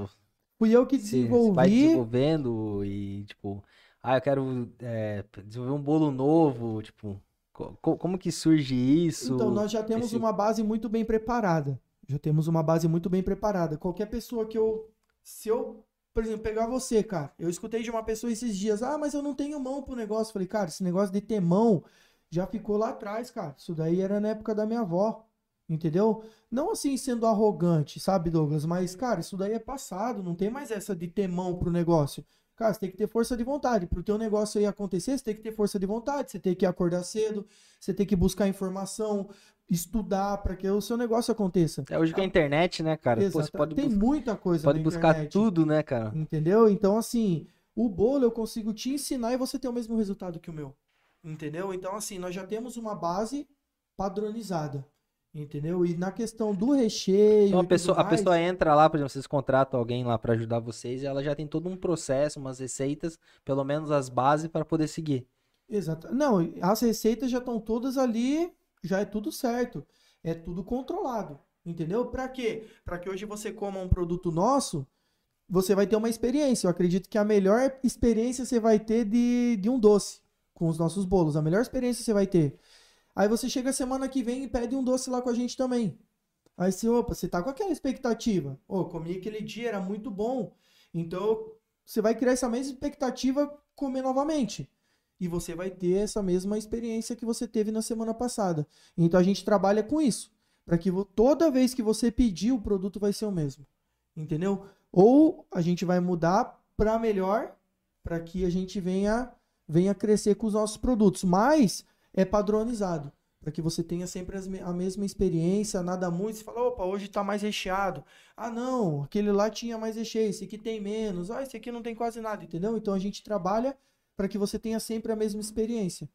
Fui eu que desenvolvi. Você vai desenvolvendo e tipo, ah, eu quero é, desenvolver um bolo novo, tipo, co como que surge isso? Então, nós já temos Esse... uma base muito bem preparada. Já temos uma base muito bem preparada. Qualquer pessoa que eu se eu por exemplo, pegar você, cara. Eu escutei de uma pessoa esses dias, ah, mas eu não tenho mão pro negócio. Falei, cara, esse negócio de ter mão já ficou lá atrás, cara. Isso daí era na época da minha avó. Entendeu? Não assim sendo arrogante, sabe, Douglas? Mas, cara, isso daí é passado. Não tem mais essa de ter mão pro negócio. Cara, você tem que ter força de vontade. Para o teu negócio aí acontecer, você tem que ter força de vontade. Você tem que acordar cedo, você tem que buscar informação, estudar para que o seu negócio aconteça. É hoje com a internet, né, cara? Pô, pode tem muita coisa Pode buscar internet, tudo, né, cara? Entendeu? Então, assim, o bolo eu consigo te ensinar e você ter o mesmo resultado que o meu. Entendeu? Então, assim, nós já temos uma base padronizada. Entendeu? E na questão do recheio. Então a pessoa, mais... a pessoa entra lá, por exemplo, vocês contratam alguém lá para ajudar vocês e ela já tem todo um processo, umas receitas, pelo menos as bases para poder seguir. Exato. Não, as receitas já estão todas ali, já é tudo certo. É tudo controlado. Entendeu? Para quê? Para que hoje você coma um produto nosso, você vai ter uma experiência. Eu acredito que a melhor experiência você vai ter de, de um doce com os nossos bolos. A melhor experiência você vai ter. Aí você chega semana que vem e pede um doce lá com a gente também. Aí você, opa, você tá com aquela expectativa. Ô, oh, comi aquele dia, era muito bom. Então, você vai criar essa mesma expectativa comer novamente. E você vai ter essa mesma experiência que você teve na semana passada. Então a gente trabalha com isso. Para que toda vez que você pedir, o produto vai ser o mesmo. Entendeu? Ou a gente vai mudar para melhor, para que a gente venha, venha crescer com os nossos produtos. Mas é padronizado. Para que você tenha sempre a mesma experiência, nada muito. Você fala, opa, hoje está mais recheado. Ah, não, aquele lá tinha mais recheio, esse aqui tem menos. Ah, esse aqui não tem quase nada, entendeu? Então a gente trabalha para que você tenha sempre a mesma experiência.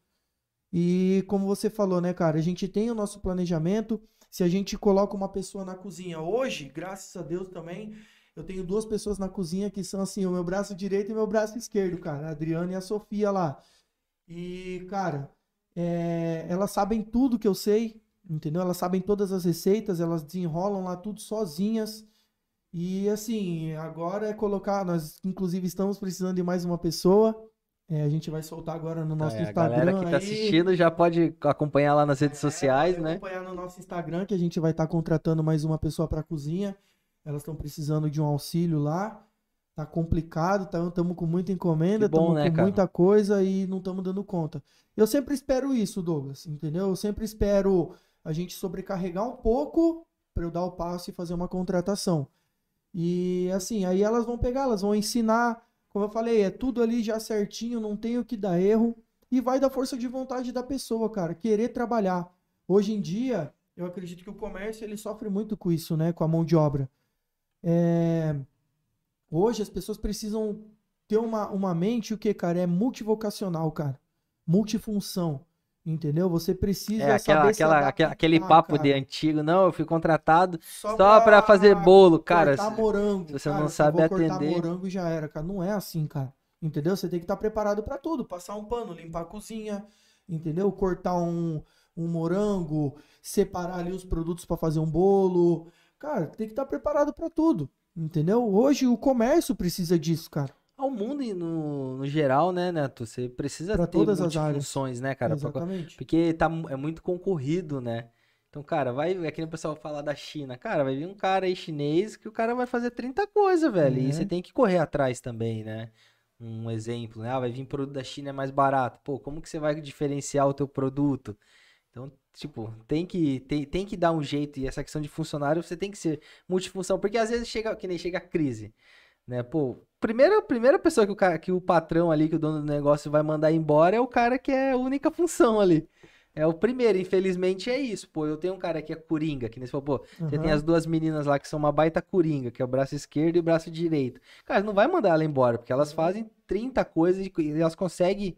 E como você falou, né, cara, a gente tem o nosso planejamento. Se a gente coloca uma pessoa na cozinha hoje, graças a Deus também, eu tenho duas pessoas na cozinha que são assim, o meu braço direito e meu braço esquerdo, cara, a Adriana e a Sofia lá. E, cara, é, elas sabem tudo que eu sei, entendeu? Elas sabem todas as receitas, elas desenrolam lá tudo sozinhas. E assim, agora é colocar. Nós, inclusive, estamos precisando de mais uma pessoa. É, a gente vai soltar agora no nosso é, Instagram. A galera que está assistindo já pode acompanhar lá nas redes é, sociais, né? Acompanhar no nosso Instagram que a gente vai estar tá contratando mais uma pessoa para cozinha. Elas estão precisando de um auxílio lá tá complicado, estamos tá, com muita encomenda, estamos né, com cara? muita coisa e não estamos dando conta. Eu sempre espero isso, Douglas, entendeu? Eu sempre espero a gente sobrecarregar um pouco para eu dar o passo e fazer uma contratação. E assim, aí elas vão pegar, elas vão ensinar, como eu falei, é tudo ali já certinho, não tem o que dar erro e vai da força de vontade da pessoa, cara, querer trabalhar. Hoje em dia, eu acredito que o comércio ele sofre muito com isso, né, com a mão de obra. É, Hoje as pessoas precisam ter uma, uma mente, o que, cara? É multivocacional, cara. Multifunção. Entendeu? Você precisa é, aquela, aquela, aquela, aquele papo cara. de antigo, não, eu fui contratado só, só para fazer bolo, cara. Cortar morango. Se você cara, não sabe atender. Cortar morango já era, cara. Não é assim, cara. Entendeu? Você tem que estar preparado para tudo, passar um pano, limpar a cozinha, entendeu? Cortar um, um morango, separar ali os produtos para fazer um bolo. Cara, tem que estar preparado para tudo. Entendeu? Hoje o comércio precisa disso, cara. Ao mundo no, no geral, né, Neto? Você precisa pra ter todas as funções, né, cara? Exatamente. Porque tá, é muito concorrido, né? Então, cara, vai. É que o pessoal fala da China. Cara, vai vir um cara aí chinês que o cara vai fazer 30 coisas, velho. É. E você tem que correr atrás também, né? Um exemplo, né? Ah, vai vir produto da China é mais barato. Pô, como que você vai diferenciar o teu produto? Então, tipo, tem que, tem, tem que dar um jeito. E essa questão de funcionário, você tem que ser multifunção. Porque às vezes chega, que nem chega a crise. Né? Pô, primeira, primeira pessoa que o, cara, que o patrão ali, que o dono do negócio vai mandar embora é o cara que é a única função ali. É o primeiro, infelizmente é isso. Pô, eu tenho um cara que é coringa, que nem você falou, pô, uhum. você tem as duas meninas lá que são uma baita coringa, que é o braço esquerdo e o braço direito. Cara, não vai mandar ela embora, porque elas fazem 30 coisas e elas conseguem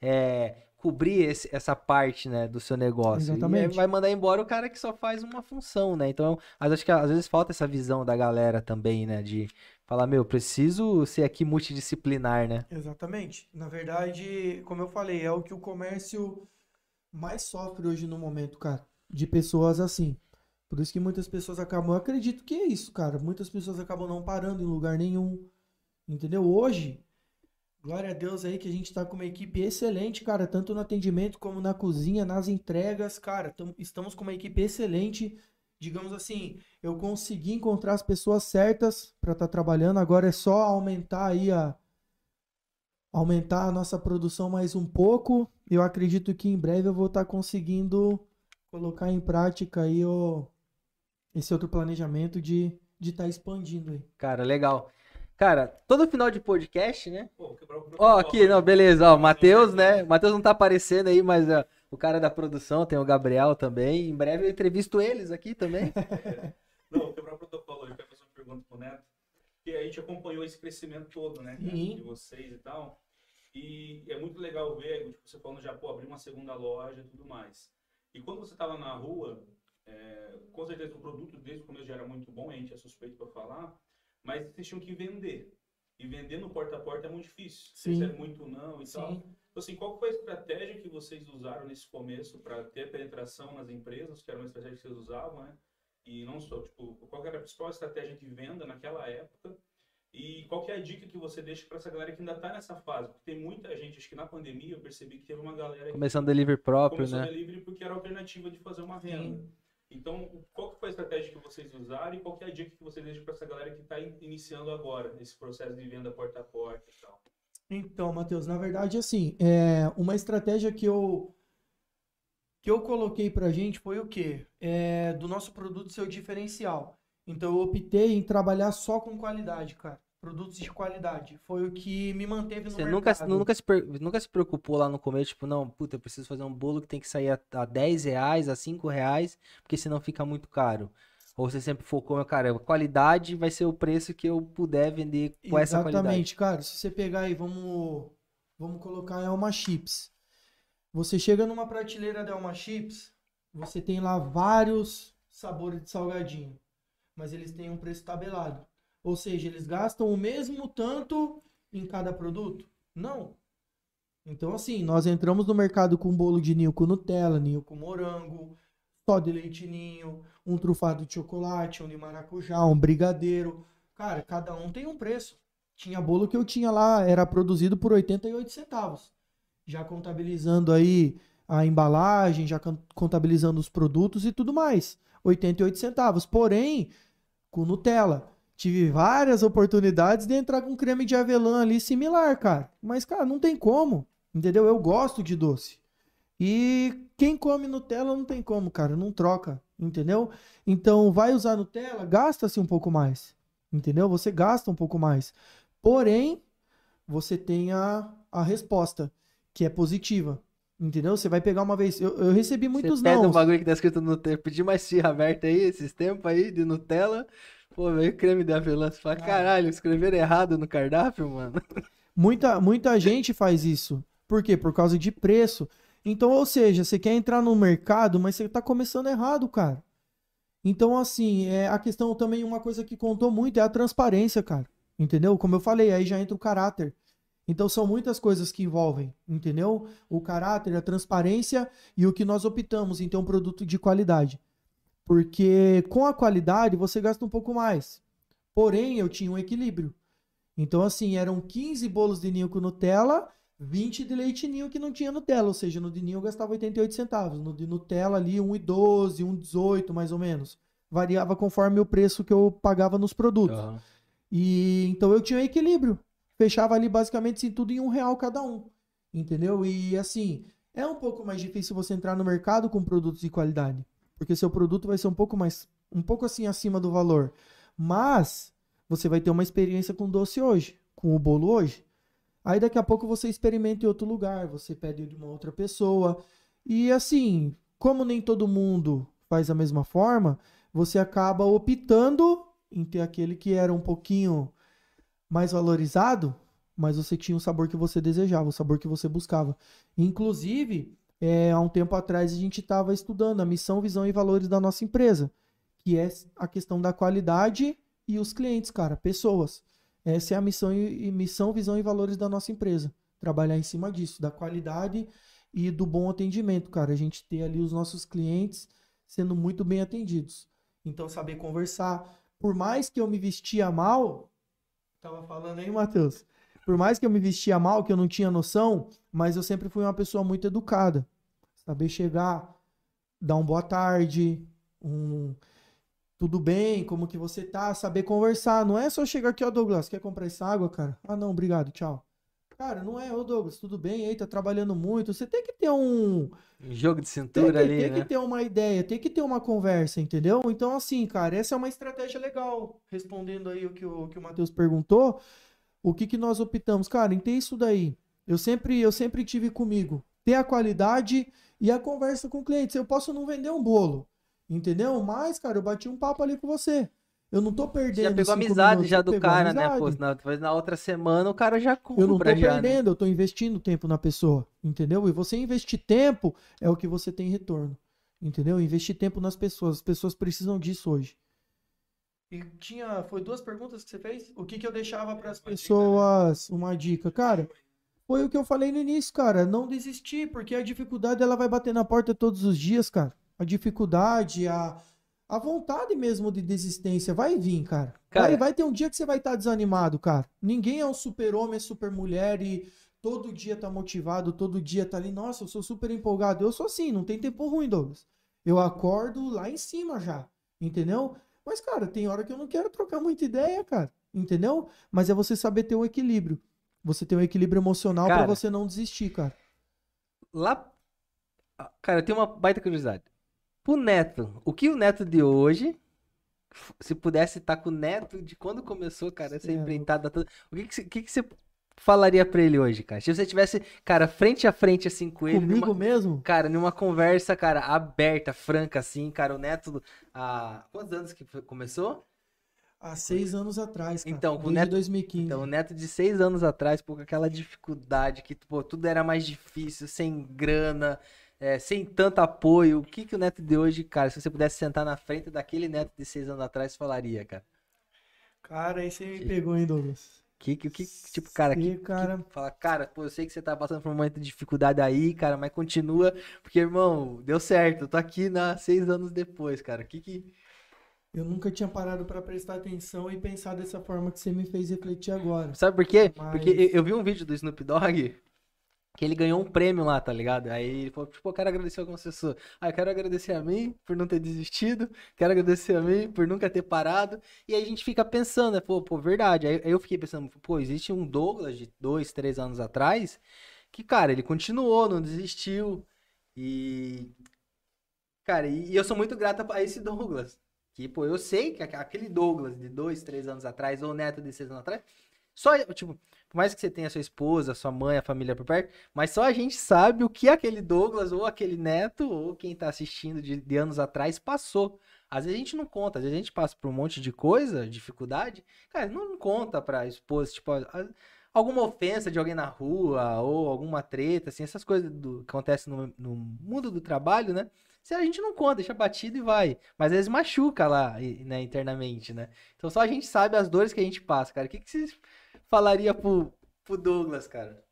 é, cobrir esse, essa parte, né, do seu negócio. Exatamente. E vai mandar embora o cara que só faz uma função, né? Então, acho que às vezes falta essa visão da galera também, né, de falar, meu, preciso ser aqui multidisciplinar, né? Exatamente. Na verdade, como eu falei, é o que o comércio mais sofre hoje no momento, cara, de pessoas assim. Por isso que muitas pessoas acabam, eu acredito que é isso, cara. Muitas pessoas acabam não parando em lugar nenhum. Entendeu? Hoje, Glória a Deus aí que a gente tá com uma equipe excelente, cara, tanto no atendimento como na cozinha, nas entregas, cara, estamos com uma equipe excelente digamos assim, eu consegui encontrar as pessoas certas para estar tá trabalhando. Agora é só aumentar aí a aumentar a nossa produção mais um pouco. Eu acredito que em breve eu vou estar tá conseguindo colocar em prática aí o, esse outro planejamento de de estar tá expandindo aí. Cara, legal. Cara, todo final de podcast, né? Ó, aqui, não, beleza, ó, Matheus, né? Matheus não tá aparecendo aí, mas ó, o cara da produção, tem o Gabriel também. Em breve eu entrevisto eles aqui também. não, quebrar o protocolo, eu quero fazer uma pergunta pro Neto. Porque a gente acompanhou esse crescimento todo, né? Sim. De vocês e tal. E é muito legal ver, tipo, você falando já, pô, abrir uma segunda loja e tudo mais. E quando você tava na rua, é, com certeza o produto desde o começo já era muito bom, a gente é suspeito para falar, mas vocês tinham que vender. E vender no porta a porta é muito difícil. Sim. Vocês é muito não e Sim. tal. Então, assim, qual foi a estratégia que vocês usaram nesse começo para ter penetração nas empresas, que era uma estratégia que vocês usavam, né? E não só, tipo, qual era a principal estratégia de venda naquela época? E qual é a dica que você deixa para essa galera que ainda está nessa fase? Porque tem muita gente, acho que na pandemia eu percebi que teve uma galera começando delivery próprio, começou né? delivery porque era a alternativa de fazer uma renda. Sim. Então, qual que foi a estratégia que vocês usaram e qual que é a dica que vocês deixam para essa galera que está iniciando agora esse processo de venda porta a porta e tal? Então, Matheus, na verdade, assim, é uma estratégia que eu que eu coloquei para gente foi o quê? É, do nosso produto ser o diferencial. Então, eu optei em trabalhar só com qualidade, cara produtos de qualidade. Foi o que me manteve no Você mercado. Nunca, nunca, se, nunca se preocupou lá no começo, tipo, não, puta, eu preciso fazer um bolo que tem que sair a, a 10 reais, a 5 reais, porque senão fica muito caro. Ou você sempre focou, cara, qualidade vai ser o preço que eu puder vender com Exatamente, essa qualidade. Exatamente, cara. Se você pegar aí, vamos, vamos colocar Elma Chips. Você chega numa prateleira da Elma Chips, você tem lá vários sabores de salgadinho, mas eles têm um preço tabelado. Ou seja, eles gastam o mesmo tanto em cada produto? Não. Então, assim, nós entramos no mercado com bolo de ninho com Nutella, ninho com morango, só de leite ninho, um trufado de chocolate, um de maracujá, um brigadeiro. Cara, cada um tem um preço. Tinha bolo que eu tinha lá, era produzido por 88 centavos. Já contabilizando aí a embalagem, já contabilizando os produtos e tudo mais. 88 centavos. Porém, com Nutella tive várias oportunidades de entrar com creme de avelã ali similar, cara. Mas, cara, não tem como. Entendeu? Eu gosto de doce. E quem come Nutella não tem como, cara. Não troca. Entendeu? Então, vai usar Nutella, gasta-se um pouco mais. Entendeu? Você gasta um pouco mais. Porém, você tem a, a resposta, que é positiva. Entendeu? Você vai pegar uma vez. Eu, eu recebi muitos você pede um bagulho que tá escrito no Pedi mais tia aberta aí, esses tempos aí, de Nutella. Pô, veio creme de. Você fala, caralho, escreveram errado no cardápio, mano. Muita, muita gente faz isso. Por quê? Por causa de preço. Então, ou seja, você quer entrar no mercado, mas você tá começando errado, cara. Então, assim, é a questão também, uma coisa que contou muito é a transparência, cara. Entendeu? Como eu falei, aí já entra o caráter. Então são muitas coisas que envolvem, entendeu? O caráter, a transparência e o que nós optamos em ter um produto de qualidade. Porque com a qualidade você gasta um pouco mais. Porém, eu tinha um equilíbrio. Então, assim, eram 15 bolos de ninho com Nutella, 20 de leite ninho que não tinha Nutella. Ou seja, no de ninho eu gastava 88 centavos. No de Nutella ali, 1,12, 1,18 mais ou menos. Variava conforme o preço que eu pagava nos produtos. Uhum. E então eu tinha um equilíbrio. Fechava ali basicamente assim, tudo em um real cada um. Entendeu? E assim, é um pouco mais difícil você entrar no mercado com produtos de qualidade porque seu produto vai ser um pouco mais, um pouco assim acima do valor. Mas você vai ter uma experiência com doce hoje, com o bolo hoje. Aí daqui a pouco você experimenta em outro lugar, você pede de uma outra pessoa. E assim, como nem todo mundo faz a mesma forma, você acaba optando em ter aquele que era um pouquinho mais valorizado, mas você tinha o sabor que você desejava, o sabor que você buscava. Inclusive, é, há um tempo atrás a gente estava estudando a missão, visão e valores da nossa empresa, que é a questão da qualidade e os clientes, cara, pessoas. Essa é a missão e missão, visão e valores da nossa empresa. Trabalhar em cima disso, da qualidade e do bom atendimento, cara. A gente ter ali os nossos clientes sendo muito bem atendidos. Então, saber conversar. Por mais que eu me vestia mal, tava falando aí, Matheus. Por mais que eu me vestia mal, que eu não tinha noção, mas eu sempre fui uma pessoa muito educada. Saber chegar, dar um boa tarde, um tudo bem, como que você tá, saber conversar. Não é só chegar aqui, ó, Douglas, quer comprar essa água, cara? Ah, não, obrigado, tchau. Cara, não é, ô Douglas, tudo bem aí, tá trabalhando muito. Você tem que ter um. Um jogo de cintura tem que, ali. Tem né? que ter uma ideia, tem que ter uma conversa, entendeu? Então, assim, cara, essa é uma estratégia legal. Respondendo aí o que o, que o Matheus perguntou, o que, que nós optamos? Cara, em ter isso daí. Eu sempre, eu sempre tive comigo. Ter a qualidade e a conversa com o cliente. Eu posso não vender um bolo, entendeu? Mas, cara, eu bati um papo ali com você. Eu não tô perdendo. Já pegou amizade minutos, já do cara, né? Pô, na, na outra semana o cara já compra. Eu não tô já, né? perdendo, né? eu tô investindo tempo na pessoa, entendeu? E você investir tempo é o que você tem retorno, entendeu? Investir tempo nas pessoas. As pessoas precisam disso hoje. E tinha, foi duas perguntas que você fez? O que que eu deixava para as pessoas? Uma dica, cara. Foi o que eu falei no início, cara. Não desistir, porque a dificuldade ela vai bater na porta todos os dias, cara. A dificuldade, a a vontade mesmo de desistência vai vir, cara. cara vai, vai ter um dia que você vai estar tá desanimado, cara. Ninguém é um super-homem, super mulher e todo dia tá motivado, todo dia tá ali. Nossa, eu sou super empolgado. Eu sou assim, não tem tempo ruim, Douglas. Eu acordo lá em cima já, entendeu? Mas, cara, tem hora que eu não quero trocar muita ideia, cara. Entendeu? Mas é você saber ter um equilíbrio. Você ter um equilíbrio emocional para você não desistir, cara. Lá. Cara, eu tenho uma baita curiosidade pro Neto. O que o Neto de hoje, se pudesse estar com o Neto de quando começou, cara, essa empreitada toda, o que, que, você, que, que você falaria pra ele hoje, cara? Se você tivesse, cara, frente a frente, assim, com ele. Comigo numa, mesmo? Cara, numa conversa, cara, aberta, franca, assim, cara, o Neto, há quantos anos que começou? Há seis anos atrás, cara. Então, com o Neto, 2015. Então, o Neto de seis anos atrás, por aquela dificuldade que, pô, tudo era mais difícil, sem grana, é, sem tanto apoio, o que, que o Neto de hoje, cara, se você pudesse sentar na frente daquele Neto de seis anos atrás, falaria, cara? Cara, aí você me que, pegou, hein, Douglas? Que, que, que tipo, cara, que, cara... Que, fala, cara, pô, eu sei que você tá passando por um momento de dificuldade aí, cara, mas continua, porque, irmão, deu certo, eu tô aqui na seis anos depois, cara, que que... Eu nunca tinha parado para prestar atenção e pensar dessa forma que você me fez refletir agora. Sabe por quê? Mas... Porque eu vi um vídeo do Snoop Dogg que ele ganhou um prêmio lá, tá ligado? Aí ele falou, tipo, eu quero agradecer algumas pessoas. Ah, eu quero agradecer a mim por não ter desistido, quero agradecer a mim por nunca ter parado. E aí a gente fica pensando, né? Pô, pô, verdade. Aí eu fiquei pensando, pô, existe um Douglas de dois, três anos atrás que, cara, ele continuou, não desistiu. E. Cara, e, eu sou muito grato a esse Douglas. Que, pô, eu sei que aquele Douglas de dois, três anos atrás, ou Neto de seis anos atrás, só, tipo, por mais que você tenha sua esposa, sua mãe, a família por perto, mas só a gente sabe o que aquele Douglas ou aquele neto ou quem tá assistindo de, de anos atrás passou. Às vezes a gente não conta, às vezes a gente passa por um monte de coisa, dificuldade, cara, não conta pra esposa, tipo, alguma ofensa de alguém na rua ou alguma treta, assim, essas coisas do, que acontecem no, no mundo do trabalho, né? Se a gente não conta, deixa batido e vai. Mas às vezes machuca lá, né, internamente, né? Então só a gente sabe as dores que a gente passa, cara. O que, que vocês falaria pro, pro Douglas, cara?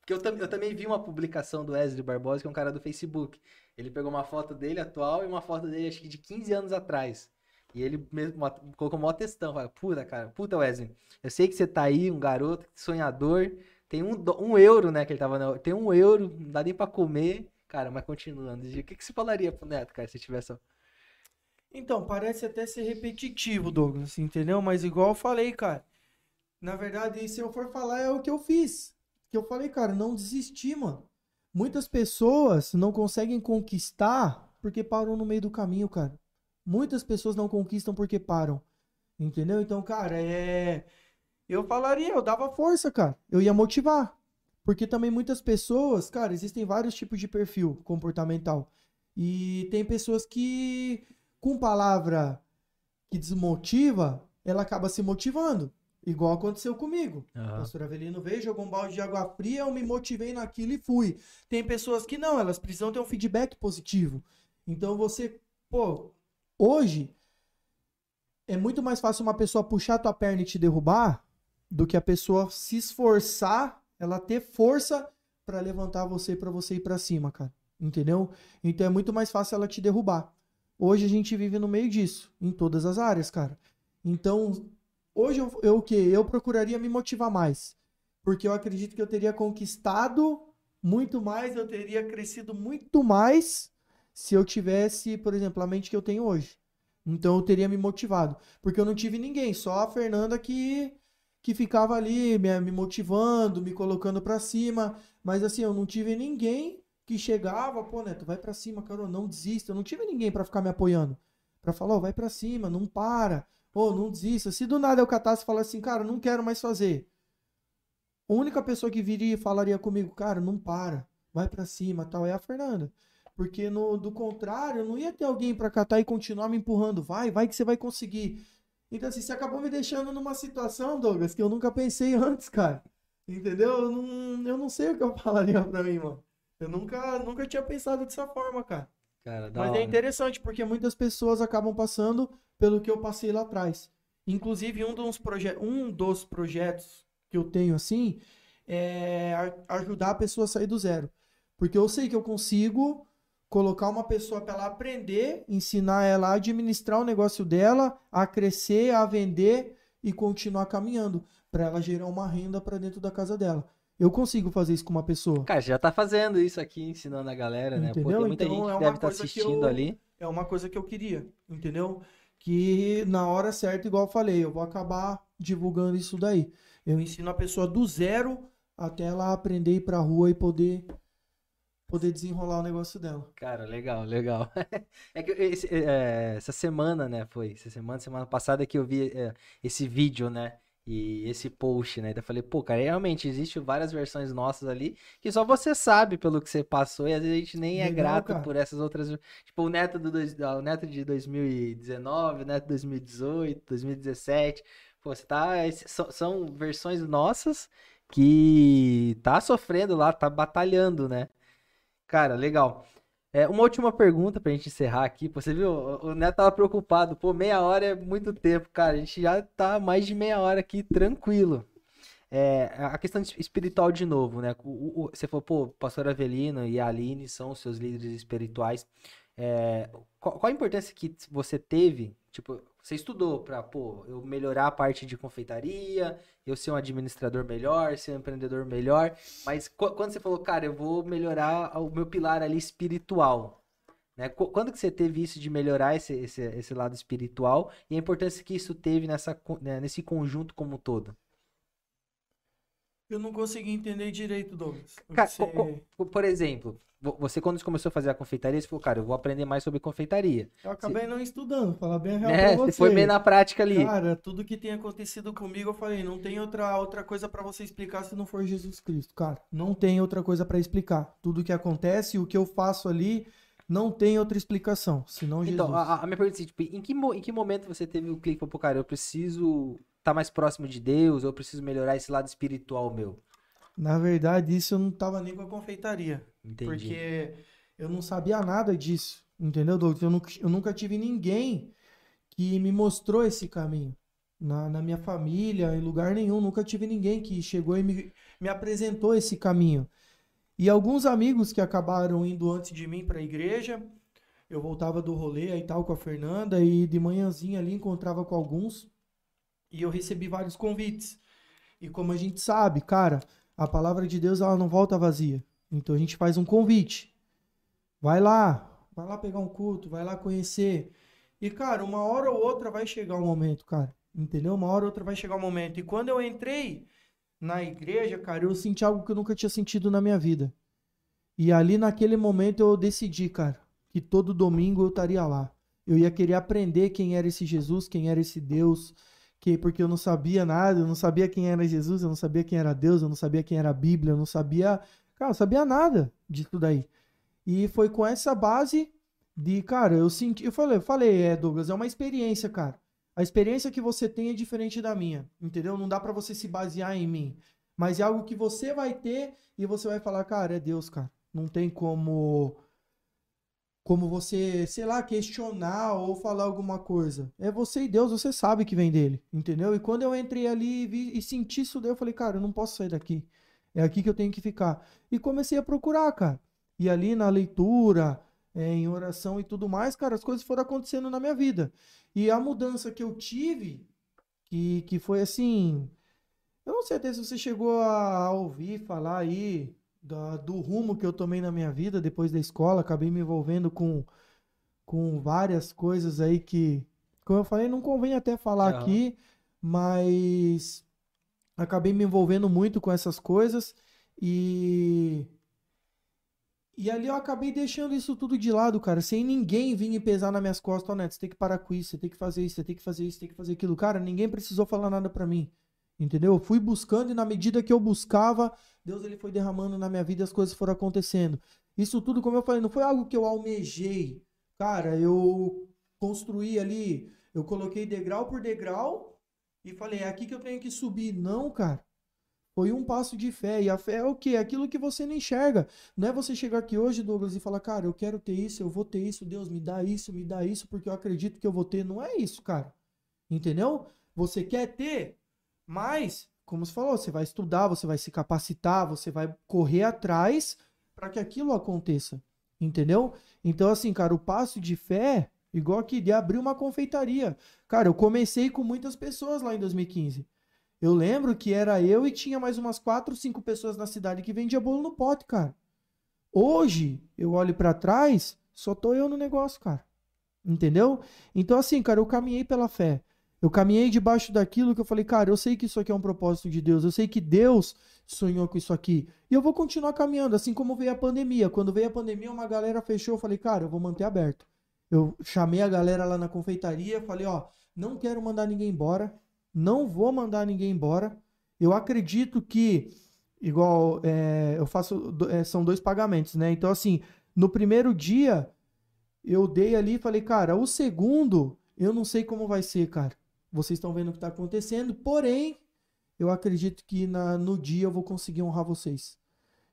Porque eu, eu também vi uma publicação do Wesley Barbosa, que é um cara do Facebook. Ele pegou uma foto dele atual e uma foto dele, acho que de 15 anos atrás. E ele mesmo colocou uma textão. Fala, puta, cara, puta, Wesley. Eu sei que você tá aí, um garoto sonhador. Tem um, um euro, né? Que ele tava. Tem um euro, não dá nem pra comer. Cara, mas continuando. O que, que você falaria pro Neto, cara, se tivesse. Então, parece até ser repetitivo, Douglas, entendeu? Mas igual eu falei, cara. Na verdade, se eu for falar, é o que eu fiz. Que eu falei, cara, não desistir, mano. Muitas pessoas não conseguem conquistar porque param no meio do caminho, cara. Muitas pessoas não conquistam porque param. Entendeu? Então, cara, é. Eu falaria, eu dava força, cara. Eu ia motivar. Porque também muitas pessoas, cara, existem vários tipos de perfil comportamental. E tem pessoas que, com palavra que desmotiva, ela acaba se motivando. Igual aconteceu comigo. Uhum. O pastor Avelino veio, jogou um balde de água fria, eu me motivei naquilo e fui. Tem pessoas que não, elas precisam ter um feedback positivo. Então você, pô, hoje é muito mais fácil uma pessoa puxar tua perna e te derrubar do que a pessoa se esforçar, ela ter força para levantar você para você ir para cima, cara. Entendeu? Então é muito mais fácil ela te derrubar. Hoje a gente vive no meio disso, em todas as áreas, cara. Então, Hoje eu, eu o que? Eu procuraria me motivar mais. Porque eu acredito que eu teria conquistado muito mais, eu teria crescido muito mais se eu tivesse, por exemplo, a mente que eu tenho hoje. Então eu teria me motivado. Porque eu não tive ninguém, só a Fernanda que, que ficava ali me, me motivando, me colocando para cima. Mas assim, eu não tive ninguém que chegava, pô, Neto, vai para cima, cara, não desista. Eu não tive ninguém para ficar me apoiando. para falar, oh, vai para cima, não para. Ô, oh, não desista. Se do nada eu catasse e falasse assim, cara, não quero mais fazer. A única pessoa que viria e falaria comigo, cara, não para, vai para cima, tal, é a Fernanda. Porque no, do contrário, não ia ter alguém para catar e continuar me empurrando. Vai, vai que você vai conseguir. Então, assim, você acabou me deixando numa situação, Douglas, que eu nunca pensei antes, cara. Entendeu? Eu não, eu não sei o que eu falaria pra mim, mano. Eu nunca, nunca tinha pensado dessa forma, cara. Cara Mas é hora. é interessante, porque muitas pessoas acabam passando pelo que eu passei lá atrás. Inclusive, um dos, proje um dos projetos que eu tenho, assim, é ajudar a pessoa a sair do zero. Porque eu sei que eu consigo colocar uma pessoa para ela aprender, ensinar ela a administrar o negócio dela, a crescer, a vender e continuar caminhando para ela gerar uma renda para dentro da casa dela. Eu consigo fazer isso com uma pessoa. Cara, já tá fazendo isso aqui, ensinando a galera, né? Entendeu? Pô, tem muita então, gente é que deve estar tá assistindo eu, ali. É uma coisa que eu queria, entendeu? Que na hora certa, igual eu falei, eu vou acabar divulgando isso daí. Eu ensino a pessoa do zero até ela aprender a ir pra rua e poder poder desenrolar o negócio dela. Cara, legal, legal. É que esse, é, essa semana, né, foi, essa semana, semana passada que eu vi é, esse vídeo, né, e esse post, né, daí eu falei, pô, cara, realmente existe várias versões nossas ali que só você sabe pelo que você passou e às vezes a gente nem é legal, grato cara. por essas outras, tipo, o neto, do, o neto de 2019, o neto de 2018, 2017, pô, você tá, são versões nossas que tá sofrendo lá, tá batalhando, né? Cara, legal. É, uma última pergunta pra gente encerrar aqui. Você viu, o Neto tava preocupado. Pô, meia hora é muito tempo, cara. A gente já tá mais de meia hora aqui, tranquilo. É, a questão espiritual de novo, né? O, o, você falou, pô, pastor Avelino e Aline são seus líderes espirituais. É, qual, qual, a importância que você teve? Tipo, você estudou para, pô, eu melhorar a parte de confeitaria, eu ser um administrador melhor, ser um empreendedor melhor. Mas quando você falou, cara, eu vou melhorar o meu pilar ali espiritual, né? Quando que você teve isso de melhorar esse, esse, esse lado espiritual e a importância que isso teve nessa, né, nesse conjunto como um todo? Eu não consegui entender direito, Douglas. Cara, você... por exemplo, você, quando começou a fazer a confeitaria, você falou, cara, eu vou aprender mais sobre confeitaria. Eu acabei você... não estudando, falar bem real é, pra você. Foi meio na prática ali. Cara, tudo que tem acontecido comigo, eu falei, não tem outra, outra coisa para você explicar se não for Jesus Cristo, cara. Não tem outra coisa para explicar. Tudo que acontece, o que eu faço ali, não tem outra explicação, senão então, Jesus. Então, a, a minha pergunta é, assim, tipo, em que, em que momento você teve o clique, pô, cara, eu preciso estar tá mais próximo de Deus, eu preciso melhorar esse lado espiritual meu? Na verdade, isso eu não tava nem com a confeitaria. Entendi. Porque eu não sabia nada disso, entendeu, Douglas? Eu nunca, eu nunca tive ninguém que me mostrou esse caminho. Na, na minha família, em lugar nenhum, nunca tive ninguém que chegou e me, me apresentou esse caminho. E alguns amigos que acabaram indo antes de mim para a igreja, eu voltava do rolê aí tal com a Fernanda e de manhãzinha ali encontrava com alguns e eu recebi vários convites. E como a gente sabe, cara, a palavra de Deus ela não volta vazia. Então a gente faz um convite. Vai lá, vai lá pegar um culto, vai lá conhecer. E cara, uma hora ou outra vai chegar o um momento, cara. Entendeu? Uma hora ou outra vai chegar o um momento. E quando eu entrei na igreja, cara, eu senti algo que eu nunca tinha sentido na minha vida. E ali naquele momento eu decidi, cara, que todo domingo eu estaria lá. Eu ia querer aprender quem era esse Jesus, quem era esse Deus, que porque eu não sabia nada, eu não sabia quem era Jesus, eu não sabia quem era Deus, eu não sabia quem era a Bíblia, eu não sabia, cara, eu sabia nada disso daí. E foi com essa base de, cara, eu senti, eu falei, eu falei, é, Douglas, é uma experiência, cara. A experiência que você tem é diferente da minha, entendeu? Não dá para você se basear em mim, mas é algo que você vai ter e você vai falar, cara, é Deus, cara. Não tem como como você, sei lá, questionar ou falar alguma coisa. É você e Deus, você sabe que vem dele, entendeu? E quando eu entrei ali e, vi, e senti isso daí, eu falei, cara, eu não posso sair daqui. É aqui que eu tenho que ficar. E comecei a procurar, cara. E ali na leitura, é, em oração e tudo mais, cara, as coisas foram acontecendo na minha vida. E a mudança que eu tive, que, que foi assim. Eu não sei até se você chegou a ouvir falar aí da, do rumo que eu tomei na minha vida depois da escola. Acabei me envolvendo com, com várias coisas aí que, Como eu falei, não convém até falar uhum. aqui, mas acabei me envolvendo muito com essas coisas e e ali eu acabei deixando isso tudo de lado, cara, sem ninguém vir me pesar nas minhas costas, oh, Neto, você tem que parar com isso, você tem que fazer isso, você tem que fazer isso, você tem que fazer aquilo. Cara, ninguém precisou falar nada para mim. Entendeu? Eu fui buscando e na medida que eu buscava, Deus ele foi derramando na minha vida e as coisas foram acontecendo. Isso tudo, como eu falei, não foi algo que eu almejei. Cara, eu construí ali, eu coloquei degrau por degrau e falei, é aqui que eu tenho que subir. Não, cara. Foi um passo de fé. E a fé é o quê? Aquilo que você não enxerga. Não é você chegar aqui hoje, Douglas, e falar, cara, eu quero ter isso, eu vou ter isso, Deus, me dá isso, me dá isso, porque eu acredito que eu vou ter. Não é isso, cara. Entendeu? Você quer ter, mas, como você falou, você vai estudar, você vai se capacitar, você vai correr atrás para que aquilo aconteça. Entendeu? Então, assim, cara, o passo de fé, igual aqui, de abrir uma confeitaria. Cara, eu comecei com muitas pessoas lá em 2015. Eu lembro que era eu e tinha mais umas quatro, cinco pessoas na cidade que vendia bolo no pote, cara. Hoje, eu olho para trás, só tô eu no negócio, cara. Entendeu? Então, assim, cara, eu caminhei pela fé. Eu caminhei debaixo daquilo que eu falei, cara, eu sei que isso aqui é um propósito de Deus, eu sei que Deus sonhou com isso aqui. E eu vou continuar caminhando, assim como veio a pandemia. Quando veio a pandemia, uma galera fechou, eu falei, cara, eu vou manter aberto. Eu chamei a galera lá na confeitaria, falei, ó, não quero mandar ninguém embora, não vou mandar ninguém embora. Eu acredito que, igual, é, eu faço, é, são dois pagamentos, né? Então, assim, no primeiro dia, eu dei ali e falei, cara, o segundo, eu não sei como vai ser, cara. Vocês estão vendo o que está acontecendo, porém, eu acredito que na, no dia eu vou conseguir honrar vocês.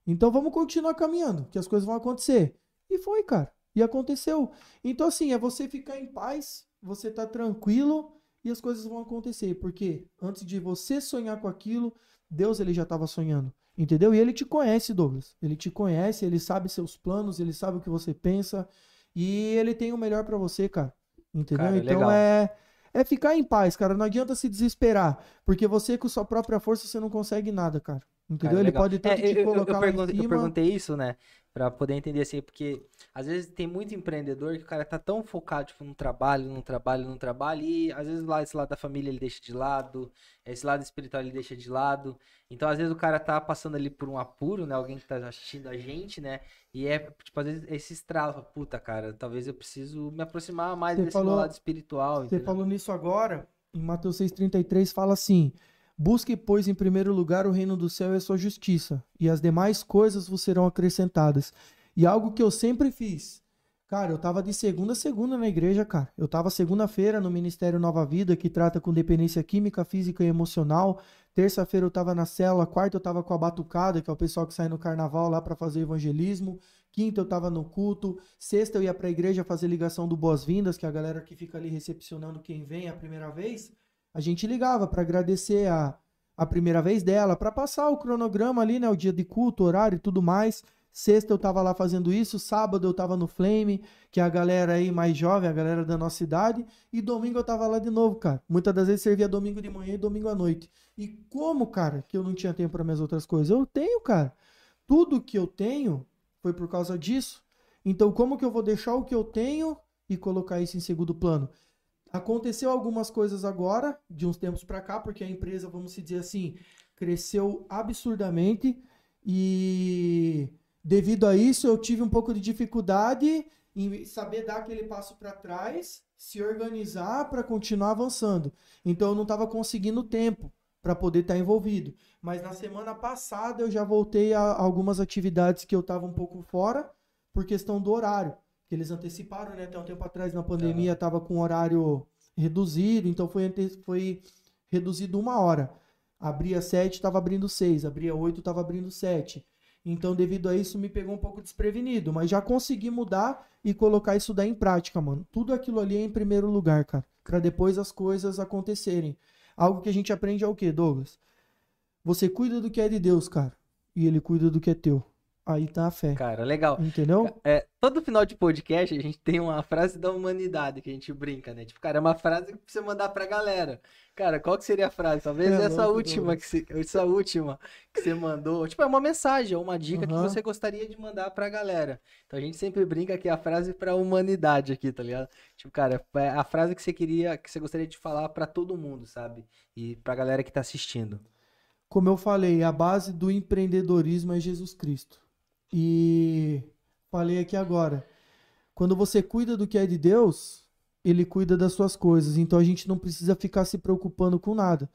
Então vamos continuar caminhando, que as coisas vão acontecer. E foi, cara. E aconteceu. Então, assim, é você ficar em paz, você tá tranquilo e as coisas vão acontecer. Porque antes de você sonhar com aquilo, Deus ele já estava sonhando. Entendeu? E ele te conhece, Douglas. Ele te conhece, ele sabe seus planos, ele sabe o que você pensa. E ele tem o melhor para você, cara. Entendeu? Cara, então legal. é é ficar em paz, cara. Não adianta se desesperar. Porque você, com sua própria força, você não consegue nada, cara. Entendeu? Cara, Ele pode tanto é, te colocar eu, eu, perguntei, eu perguntei isso, né? Pra poder entender assim, porque às vezes tem muito empreendedor que o cara tá tão focado, tipo, no trabalho, no trabalho, no trabalho, e às vezes lá esse lado da família ele deixa de lado, esse lado espiritual ele deixa de lado. Então, às vezes o cara tá passando ali por um apuro, né? Alguém que tá assistindo a gente, né? E é, tipo, às vezes esse estralo, puta, cara, talvez eu preciso me aproximar mais você desse falou, lado espiritual. Você entendeu? falou nisso agora, em Mateus 6,33 fala assim: Busque, pois, em primeiro lugar o reino do céu e a sua justiça, e as demais coisas vos serão acrescentadas. E algo que eu sempre fiz. Cara, eu tava de segunda a segunda na igreja, cara. Eu tava segunda-feira no Ministério Nova Vida, que trata com dependência química, física e emocional. Terça-feira eu tava na célula, quarta eu tava com a batucada, que é o pessoal que sai no carnaval lá para fazer evangelismo. Quinta eu tava no culto. Sexta eu ia pra igreja fazer ligação do boas-vindas, que é a galera que fica ali recepcionando quem vem a primeira vez a gente ligava para agradecer a, a primeira vez dela, para passar o cronograma ali, né, o dia de culto, horário e tudo mais. Sexta eu tava lá fazendo isso, sábado eu tava no Flame, que é a galera aí mais jovem, a galera da nossa idade, e domingo eu tava lá de novo, cara. Muitas das vezes servia domingo de manhã e domingo à noite. E como, cara, que eu não tinha tempo para minhas outras coisas? Eu tenho, cara. Tudo que eu tenho foi por causa disso. Então, como que eu vou deixar o que eu tenho e colocar isso em segundo plano? Aconteceu algumas coisas agora, de uns tempos para cá, porque a empresa, vamos dizer assim, cresceu absurdamente e devido a isso eu tive um pouco de dificuldade em saber dar aquele passo para trás, se organizar para continuar avançando. Então eu não estava conseguindo tempo para poder estar tá envolvido. Mas na semana passada eu já voltei a algumas atividades que eu estava um pouco fora por questão do horário que eles anteciparam, né? Até um tempo atrás, na pandemia, estava com horário reduzido, então foi, foi reduzido uma hora. Abria sete, estava abrindo seis. Abria oito, estava abrindo sete. Então, devido a isso, me pegou um pouco desprevenido. Mas já consegui mudar e colocar isso daí em prática, mano. Tudo aquilo ali é em primeiro lugar, cara. Pra depois as coisas acontecerem. Algo que a gente aprende é o quê, Douglas? Você cuida do que é de Deus, cara. E ele cuida do que é teu. Aí tá a fé. Cara, legal. Entendeu? É, todo final de podcast a gente tem uma frase da humanidade que a gente brinca, né? Tipo, cara, é uma frase pra você mandar pra galera. Cara, qual que seria a frase? Talvez é, essa última que você, essa última que você mandou. Tipo, é uma mensagem, uma dica uhum. que você gostaria de mandar pra galera. Então a gente sempre brinca que é a frase pra humanidade aqui, tá ligado? Tipo, cara, é a frase que você queria, que você gostaria de falar pra todo mundo, sabe? E pra galera que tá assistindo. Como eu falei, a base do empreendedorismo é Jesus Cristo. E falei aqui agora, quando você cuida do que é de Deus, ele cuida das suas coisas. Então a gente não precisa ficar se preocupando com nada.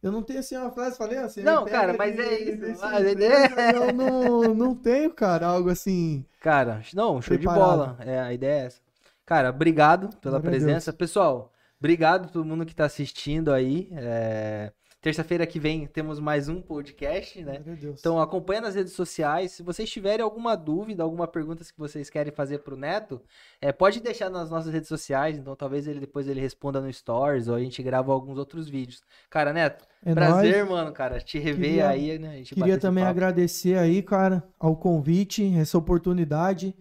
Eu não tenho assim uma frase, falei assim. Não, cara, mas é isso. Mas é... Eu não, não tenho, cara, algo assim. Cara, não, show preparado. de bola. É, a ideia é essa. Cara, obrigado pela Glória presença. Pessoal, obrigado a todo mundo que está assistindo aí. É... Terça-feira que vem temos mais um podcast, né? Então acompanha nas redes sociais. Se vocês tiverem alguma dúvida, alguma pergunta que vocês querem fazer pro Neto, é, pode deixar nas nossas redes sociais. Então talvez ele depois ele responda no Stories ou a gente grava alguns outros vídeos. Cara, Neto, é prazer, nóis. mano, cara, te rever queria, aí, né? queria também agradecer aí, cara, ao convite, essa oportunidade.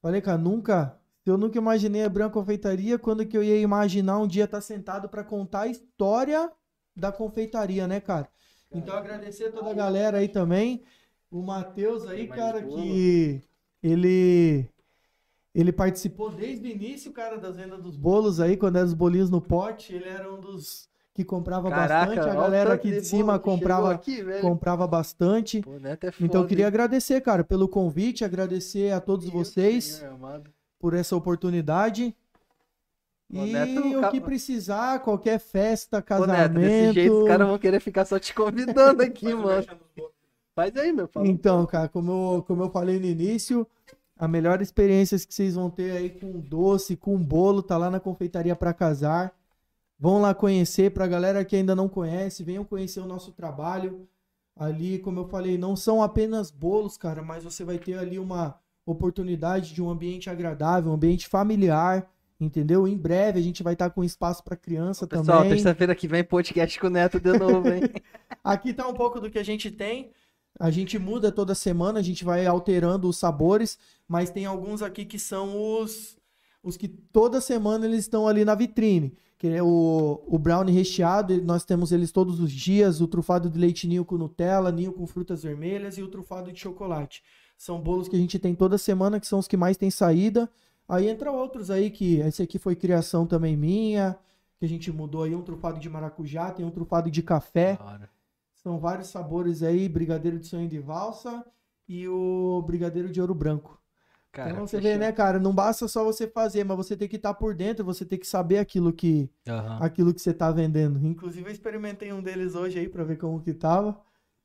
Falei, cara, nunca eu nunca imaginei a Branca Confeitaria quando que eu ia imaginar um dia estar tá sentado para contar a história da confeitaria, né, cara? Então agradecer a toda a galera aí também. O Matheus aí, cara, que ele ele participou desde o início, cara, das vendas dos bolos aí, quando eram os bolinhos no pote, ele era um dos que comprava Caraca, bastante, a galera aqui de cima comprava aqui, comprava bastante. Pô, é então eu queria agradecer, cara, pelo convite, agradecer a todos Meu vocês por essa oportunidade. E Neto, o que precisar, qualquer festa, casamento. Ô, Neto, desse jeito os caras vão querer ficar só te convidando aqui, mano. Faz aí, meu. Fala. Então, cara, como eu, como eu falei no início, a melhor experiência que vocês vão ter aí com doce, com bolo, tá lá na Confeitaria para Casar. Vão lá conhecer, pra galera que ainda não conhece, venham conhecer o nosso trabalho. Ali, como eu falei, não são apenas bolos, cara, mas você vai ter ali uma oportunidade de um ambiente agradável, um ambiente familiar Entendeu? Em breve a gente vai estar com espaço para criança Pessoal, também. Pessoal, terça-feira que vem podcast com o Neto de novo, hein? Aqui tá um pouco do que a gente tem. A gente muda toda semana, a gente vai alterando os sabores, mas tem alguns aqui que são os os que toda semana eles estão ali na vitrine. Que é o, o brownie recheado, nós temos eles todos os dias, o trufado de leite ninho com Nutella, ninho com frutas vermelhas e o trufado de chocolate. São bolos que a gente tem toda semana, que são os que mais tem saída. Aí entra outros aí que esse aqui foi criação também minha, que a gente mudou aí um trufado de maracujá, tem um trufado de café. Claro. São vários sabores aí, brigadeiro de sonho de valsa e o brigadeiro de ouro branco. Cara, então você vê, né, cara, não basta só você fazer, mas você tem que estar tá por dentro, você tem que saber aquilo que uhum. aquilo que você tá vendendo. Inclusive eu experimentei um deles hoje aí para ver como que tava.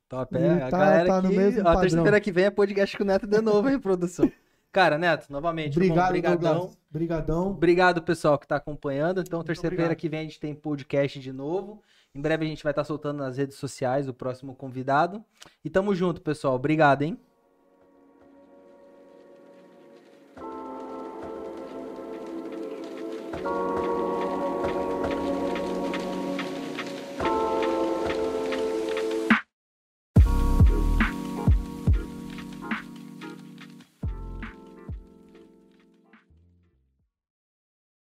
Top, é. A tá, galera tá aqui, no mesmo a terça-feira que vem é podcast com o Neto de novo, hein, produção. Cara, Neto, novamente. Obrigado, Obrigadão. Obrigadão. Obrigado, pessoal, que está acompanhando. Então, terça-feira que vem a gente tem podcast de novo. Em breve a gente vai estar tá soltando nas redes sociais o próximo convidado. E tamo junto, pessoal. Obrigado, hein?